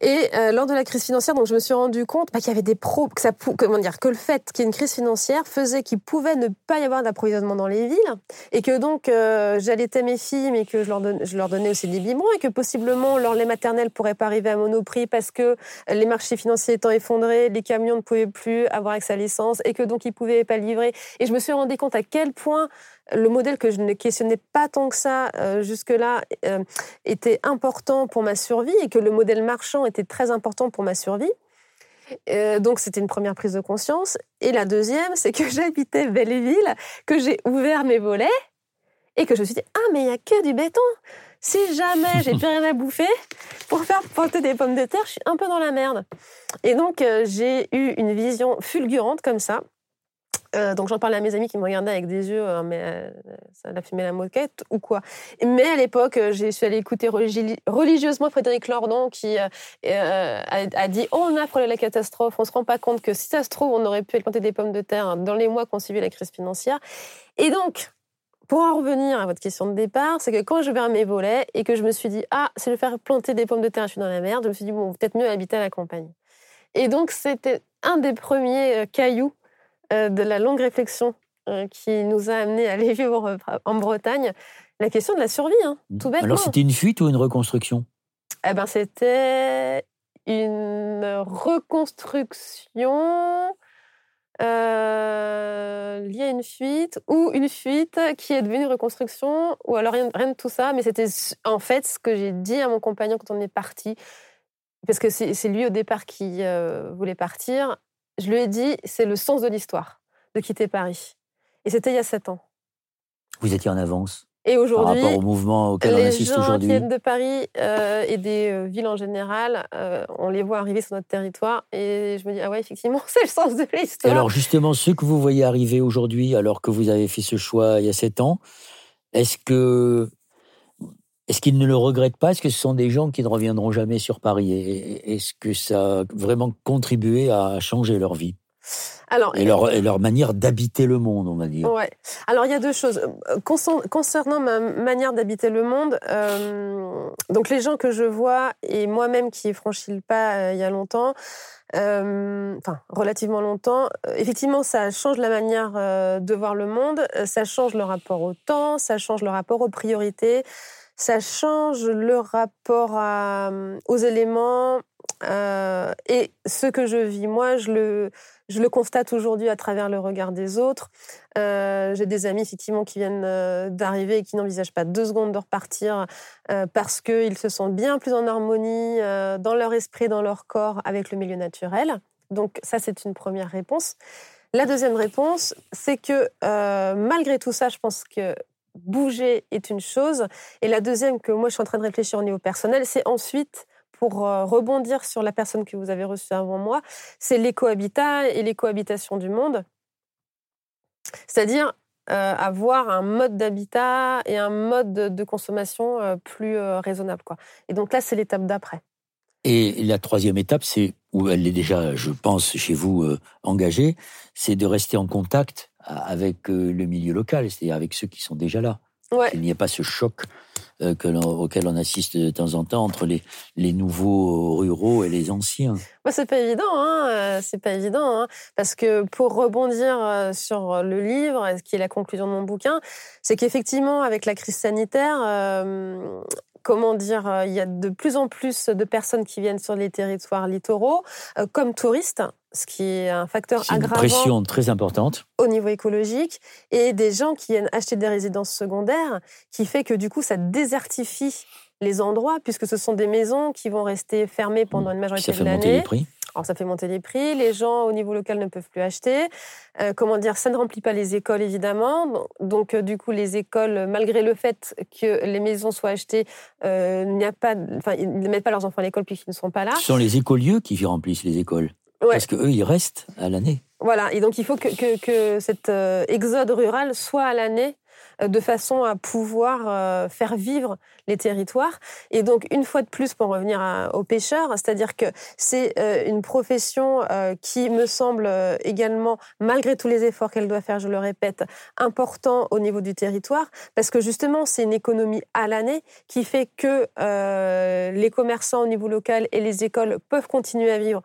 Et euh, lors de la crise financière, donc je me suis rendu compte bah, qu'il y avait des pros, que ça, comment dire, que le fait qu'il y ait une crise financière faisait qu'il pouvait ne pas y avoir d'approvisionnement dans les villes, et que donc euh, j'allaitais mes filles, mais que je leur, je leur donnais aussi des biberons, et que possiblement leur lait maternel pourrait pas arriver à monoprix parce que les marchés financiers étant effondrés, les camions ne pouvaient plus avoir accès à l'essence, et que donc ils pouvaient pas livrer. Et je me suis rendu compte à quel point le modèle que je ne questionnais pas tant que ça euh, jusque-là euh, était important pour ma survie et que le modèle marchand était très important pour ma survie. Euh, donc c'était une première prise de conscience. Et la deuxième, c'est que j'habitais Belle-Ville, que j'ai ouvert mes volets et que je me suis dit ah mais il y a que du béton. Si jamais j'ai plus rien à bouffer pour faire planter des pommes de terre, je suis un peu dans la merde. Et donc j'ai eu une vision fulgurante comme ça euh, donc j'en parlais à mes amis qui me regardaient avec des yeux, euh, mais euh, ça a fumé la moquette ou quoi. Mais à l'époque, je suis allée écouter religieusement Frédéric Lordon qui a, dit on a frôlé la catastrophe, on se rend pas compte que si ça se trouve, on aurait pu planter des pommes de terre dans les mois qui ont suivi la crise financière. Et donc, pour en revenir à votre question de départ, c'est que quand je vais mes volets et que je me suis dit ah, si je faire planter des pommes de terre, je suis dans la merde, je me suis dit bon, peut-être mieux habiter à la campagne. Et donc c'était un des premiers cailloux de la longue réflexion euh, qui nous a amené à aller vivre en Bretagne, la question de la survie, hein, tout bêtement. Alors c'était une fuite ou une reconstruction? Eh ben c'était une reconstruction euh, liée à une fuite ou une fuite qui est devenue reconstruction ou alors rien, rien de tout ça, mais c'était en fait ce que j'ai dit à mon compagnon quand on est parti, parce que c'est lui au départ qui voulait partir je lui ai dit, c'est le sens de l'histoire de quitter Paris. Et c'était il y a sept ans. Vous étiez en avance et aujourd'hui, par rapport au mouvement auquel on assiste aujourd'hui. Les gens qui de Paris euh, et des euh, villes en général, euh, on les voit arriver sur notre territoire et je me dis ah ouais effectivement c'est le sens de l'histoire. Alors justement ceux que vous voyez arriver aujourd'hui alors que vous avez fait ce choix il y a sept ans, est-ce que est-ce qu'ils ne le regrettent pas? Est-ce que ce sont des gens qui ne reviendront jamais sur Paris? Est-ce que ça a vraiment contribué à changer leur vie? Alors, et, leur, leur manière d'habiter le monde, on va dire. Ouais. Alors, il y a deux choses. Concernant ma manière d'habiter le monde, euh, donc les gens que je vois et moi-même qui ai franchi le pas euh, il y a longtemps, euh, enfin relativement longtemps, effectivement, ça change la manière de voir le monde, ça change le rapport au temps, ça change le rapport aux priorités ça change le rapport euh, aux éléments. Euh, et ce que je vis, moi, je le, constate aujourd'hui à travers le regard des autres. Euh, j'ai des amis, effectivement, qui viennent d'arriver et qui n'envisagent pas deux secondes de repartir parce qu'ils se sentent bien plus en harmonie dans leur esprit, dans leur corps avec le milieu naturel. Donc ça, c'est une première réponse. La deuxième réponse, c'est que euh, malgré tout ça, je pense que bouger est une chose. Et la deuxième que moi, je suis en train de réfléchir au niveau personnel, c'est ensuite pour euh, rebondir sur la personne que vous avez reçue avant moi, c'est l'écohabitat et l'écohabitation du monde. C'est-à-dire euh, avoir un mode d'habitat et un mode de, consommation euh, plus raisonnable. Quoi. Et donc là, c'est l'étape d'après. Et la troisième étape, c'est où elle est déjà, je pense, chez vous engagée, c'est de rester en contact avec le milieu local, c'est-à-dire avec ceux qui sont déjà là. Qu'il n'y ait pas ce choc euh, auquel on assiste de temps en temps entre les, les nouveaux ruraux et les anciens. Bah, c'est pas évident, hein euh, c'est pas évident, hein parce que pour rebondir euh, sur le livre, ce qui est la conclusion de mon bouquin, c'est qu'effectivement, avec la crise sanitaire, comment dire, il y a de plus en plus de personnes qui viennent sur les territoires littoraux comme touristes ce qui est un facteur aggravant. Une pression très importante. Au niveau écologique, et des gens qui viennent acheter des résidences secondaires, qui fait que du coup, ça désertifie les endroits, puisque ce sont des maisons qui vont rester fermées pendant une majorité de l'année. Ça fait les prix. Alors ça fait monter les prix, les gens au niveau local ne peuvent plus acheter. Euh, comment dire, ça ne remplit pas les écoles évidemment. Donc euh, du coup les écoles, malgré le fait que les maisons soient achetées, euh, n'y a pas, enfin ils ne mettent pas leurs enfants à l'école puisqu'ils ne sont pas là. Ce sont les écolieux qui remplissent les écoles. Parce qu'eux, ils restent à l'année. Voilà, et donc il faut que, que, que cet exode rural soit à l'année de façon à pouvoir euh, faire vivre les territoires. Et donc, une fois de plus, pour revenir aux pêcheurs, c'est-à-dire que c'est une profession qui me semble également, malgré tous les efforts qu'elle doit faire, je le répète, important au niveau du territoire, parce que justement, c'est une économie à l'année qui fait que les commerçants au niveau local et les écoles peuvent continuer à vivre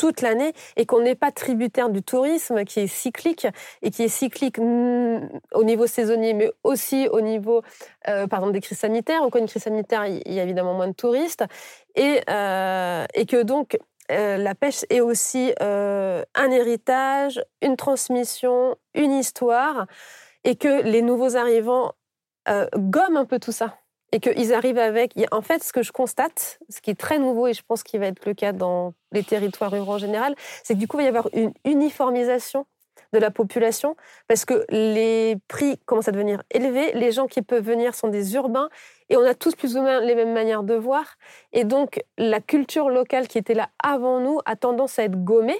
toute l'année et qu'on n'est pas tributaire du tourisme qui est cyclique et qui est cyclique mm, au niveau saisonnier, mais aussi au niveau, euh, par exemple, des crises sanitaires. En cas une crise sanitaire, il y a évidemment moins de touristes et, euh, et que donc euh, la pêche est aussi un héritage, une transmission, une histoire et que les nouveaux arrivants gomment un peu tout ça et qu'ils arrivent avec. En fait, ce que je constate, ce qui est très nouveau et je pense qu'il va être le cas dans les territoires ruraux en général, c'est que du coup, il va y avoir une uniformisation de la population parce que les prix commencent à devenir élevés. Les gens qui peuvent venir sont des urbains et on a tous plus ou moins les mêmes manières de voir. Et donc, la culture locale qui était là avant nous a tendance à être gommée.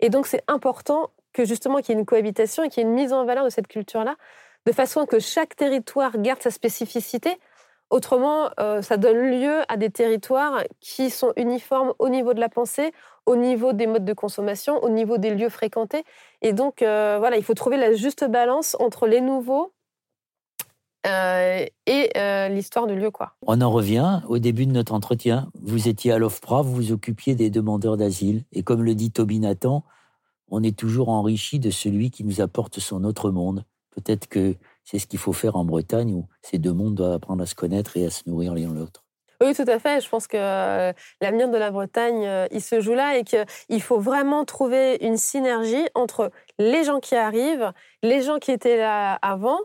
Et donc, c'est important que justement qu'il y ait une cohabitation et qu'il y ait une mise en valeur de cette culture-là, de façon que chaque territoire garde sa spécificité Autrement, euh, ça donne lieu à des territoires qui sont uniformes au niveau de la pensée, au niveau des modes de consommation, au niveau des lieux fréquentés. Et donc, euh, voilà, il faut trouver la juste balance entre les nouveaux euh, et l'histoire du lieu. Quoi. On en revient au début de notre entretien. Vous étiez à l'OFPRA, vous vous occupiez des demandeurs d'asile. Et comme le dit Toby Nathan, on est toujours enrichi de celui qui nous apporte son autre monde. Peut-être que c'est ce qu'il faut faire en Bretagne où ces deux mondes doivent apprendre à se connaître et à se nourrir l'un l'autre. Oui, tout à fait. Je pense que euh, l'avenir de la Bretagne, euh, il se joue là et qu'il faut vraiment trouver une synergie entre les gens qui arrivent, les gens qui étaient là avant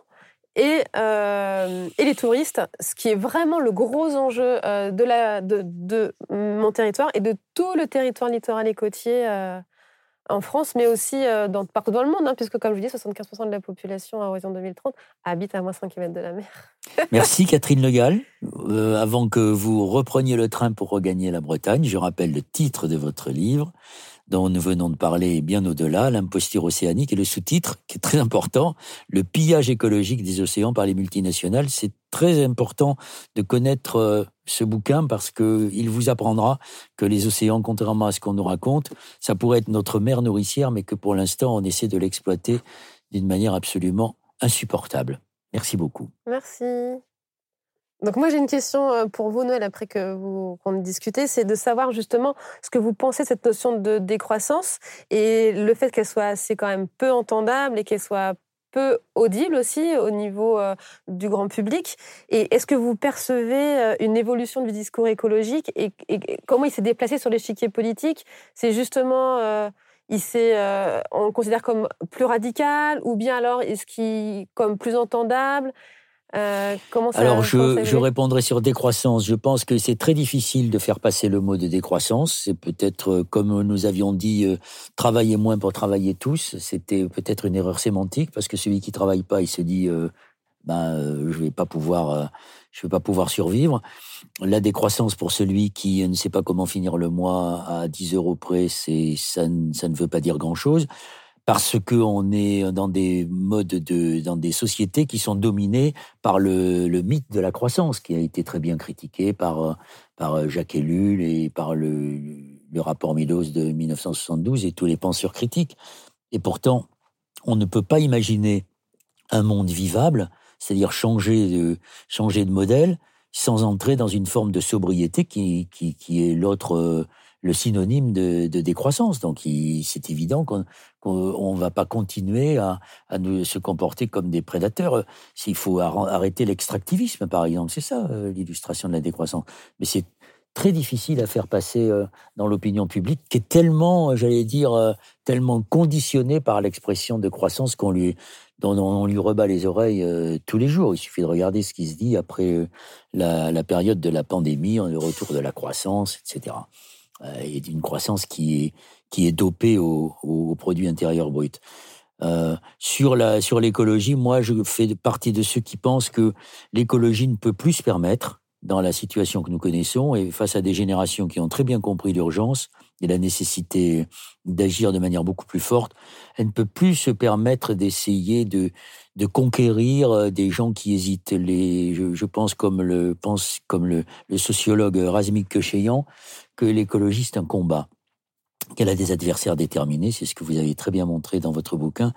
et, euh, et les touristes, ce qui est vraiment le gros enjeu de, mon territoire et de tout le territoire littoral et côtier en France, mais aussi euh, partout dans le monde, hein, puisque comme je vous dis, 75% de la population à horizon 2030 habite à moins 5 km de la mer. Merci Catherine Legal. Euh, avant que vous repreniez le train pour regagner la Bretagne, je rappelle le titre de votre livre, dont nous venons de parler bien au-delà, l'imposture océanique et le sous-titre, qui est très important, le pillage écologique des océans par les multinationales. C'est très important de connaître euh, ce bouquin parce qu'il vous apprendra que les océans, contrairement à ce qu'on nous raconte, ça pourrait être notre mère nourricière, mais que pour l'instant, on essaie de l'exploiter d'une manière absolument insupportable. Merci beaucoup. Merci. Donc moi j'ai une question euh, pour vous Noël après que vous qu'on ait discuté, c'est de savoir justement ce que vous pensez cette notion de décroissance et le fait qu'elle soit assez quand même peu entendable et qu'elle soit peu audible aussi au niveau euh, du grand public. Et est-ce que vous percevez euh, une évolution du discours écologique et, comment il s'est déplacé sur l'échiquier politique? C'est justement il s'est, on le considère comme plus radical ou bien alors est-ce qu'il comme plus entendable? Euh, comment ça, Alors, je, je répondrai sur décroissance. Je pense que c'est très difficile de faire passer le mot de décroissance. C'est peut-être, euh, comme nous avions dit, euh, travailler moins pour travailler tous. C'était peut-être une erreur sémantique parce que celui qui travaille pas, il se dit, ben, je vais pas pouvoir, je vais pas pouvoir survivre. La décroissance pour celui qui ne sait pas comment finir le mois à 10 euros près, c'est ça, ça ne veut pas dire grand chose parce qu'on est dans des modes de, dans des sociétés qui sont dominées par le, mythe de la croissance, qui a été très bien critiqué par, par Jacques Ellul et par le, rapport Milos de 1972 et tous les penseurs critiques. Et pourtant, on ne peut pas imaginer un monde vivable, c'est-à-dire changer de, changer de modèle, sans entrer dans une forme de sobriété qui, qui, qui est l'autre le synonyme de, décroissance. Donc c'est évident qu'on ne va pas continuer à, nous, se comporter comme des prédateurs. S'il faut arrêter l'extractivisme, par exemple, c'est ça euh, l'illustration de la décroissance. Mais c'est très difficile à faire passer euh, dans l'opinion publique, qui est tellement, j'allais dire, euh, tellement conditionnée par l'expression de croissance qu'on lui, dont on lui rebat les oreilles tous les jours. Il suffit de regarder ce qui se dit après la période de la pandémie, le retour de la croissance, etc. Euh, il y a une croissance qui est, qui est dopée au, produit intérieur brut. Euh, sur sur l'écologie, moi je fais partie de ceux qui pensent que l'écologie ne peut plus se permettre dans la situation que nous connaissons et face à des générations qui ont très bien compris l'urgence et la nécessité d'agir de manière beaucoup plus forte, elle ne peut plus se permettre d'essayer de de conquérir euh, des gens qui hésitent. Les, je, pense comme le pense comme le, sociologue Razmik Kecheyan que l'écologie c'est un combat qu'elle a des adversaires déterminés, c'est ce que vous avez très bien montré dans votre bouquin,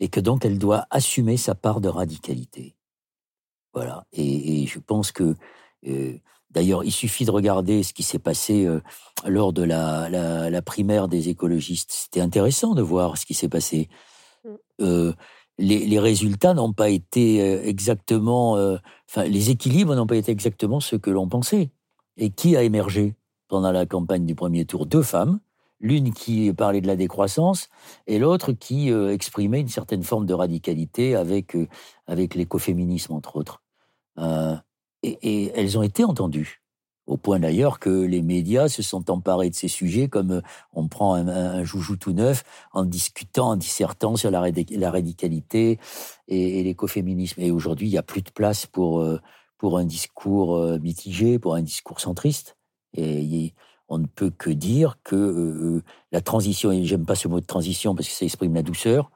et que donc elle doit assumer sa part de radicalité. Voilà. Et, et je pense que, euh, d'ailleurs, il suffit de regarder ce qui s'est passé euh, lors de la, la, la, primaire des écologistes. C'était intéressant de voir ce qui s'est passé. Mm. Euh, les, les, résultats n'ont pas été euh, exactement, enfin, les équilibres n'ont pas été exactement ce que l'on pensait. Et qui a émergé pendant la campagne du premier tour? Deux femmes l'une qui parlait de la décroissance et l'autre qui euh, exprimait une certaine forme de radicalité avec, euh, avec l'écoféminisme, entre autres. Euh, et, elles ont été entendues, au point d'ailleurs que les médias se sont emparés de ces sujets comme euh, on prend un, joujou tout neuf en discutant, en dissertant sur la, radicalité et, l'écoféminisme. Et aujourd'hui, il n'y a plus de place pour, euh, pour un discours mitigé, pour un discours centriste. Et on ne peut que dire que euh, la transition, et j'aime pas ce mot de transition parce que ça exprime la douceur,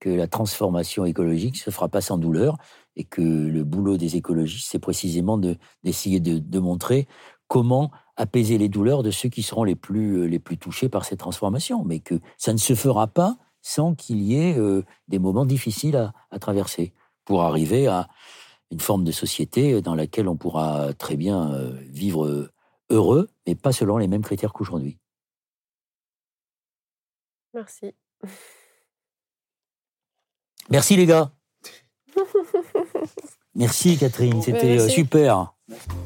que la transformation écologique se fera pas sans douleur et que le boulot des écologistes, c'est précisément d'essayer de, de, de, montrer comment apaiser les douleurs de ceux qui seront les plus, euh, les plus touchés par cette transformation, mais que ça ne se fera pas sans qu'il y ait euh, des moments difficiles à, à traverser pour arriver à une forme de société dans laquelle on pourra très bien euh, vivre heureux, mais pas selon les mêmes critères qu'aujourd'hui. Merci. Merci les gars. Merci Catherine, c'était super. Merci.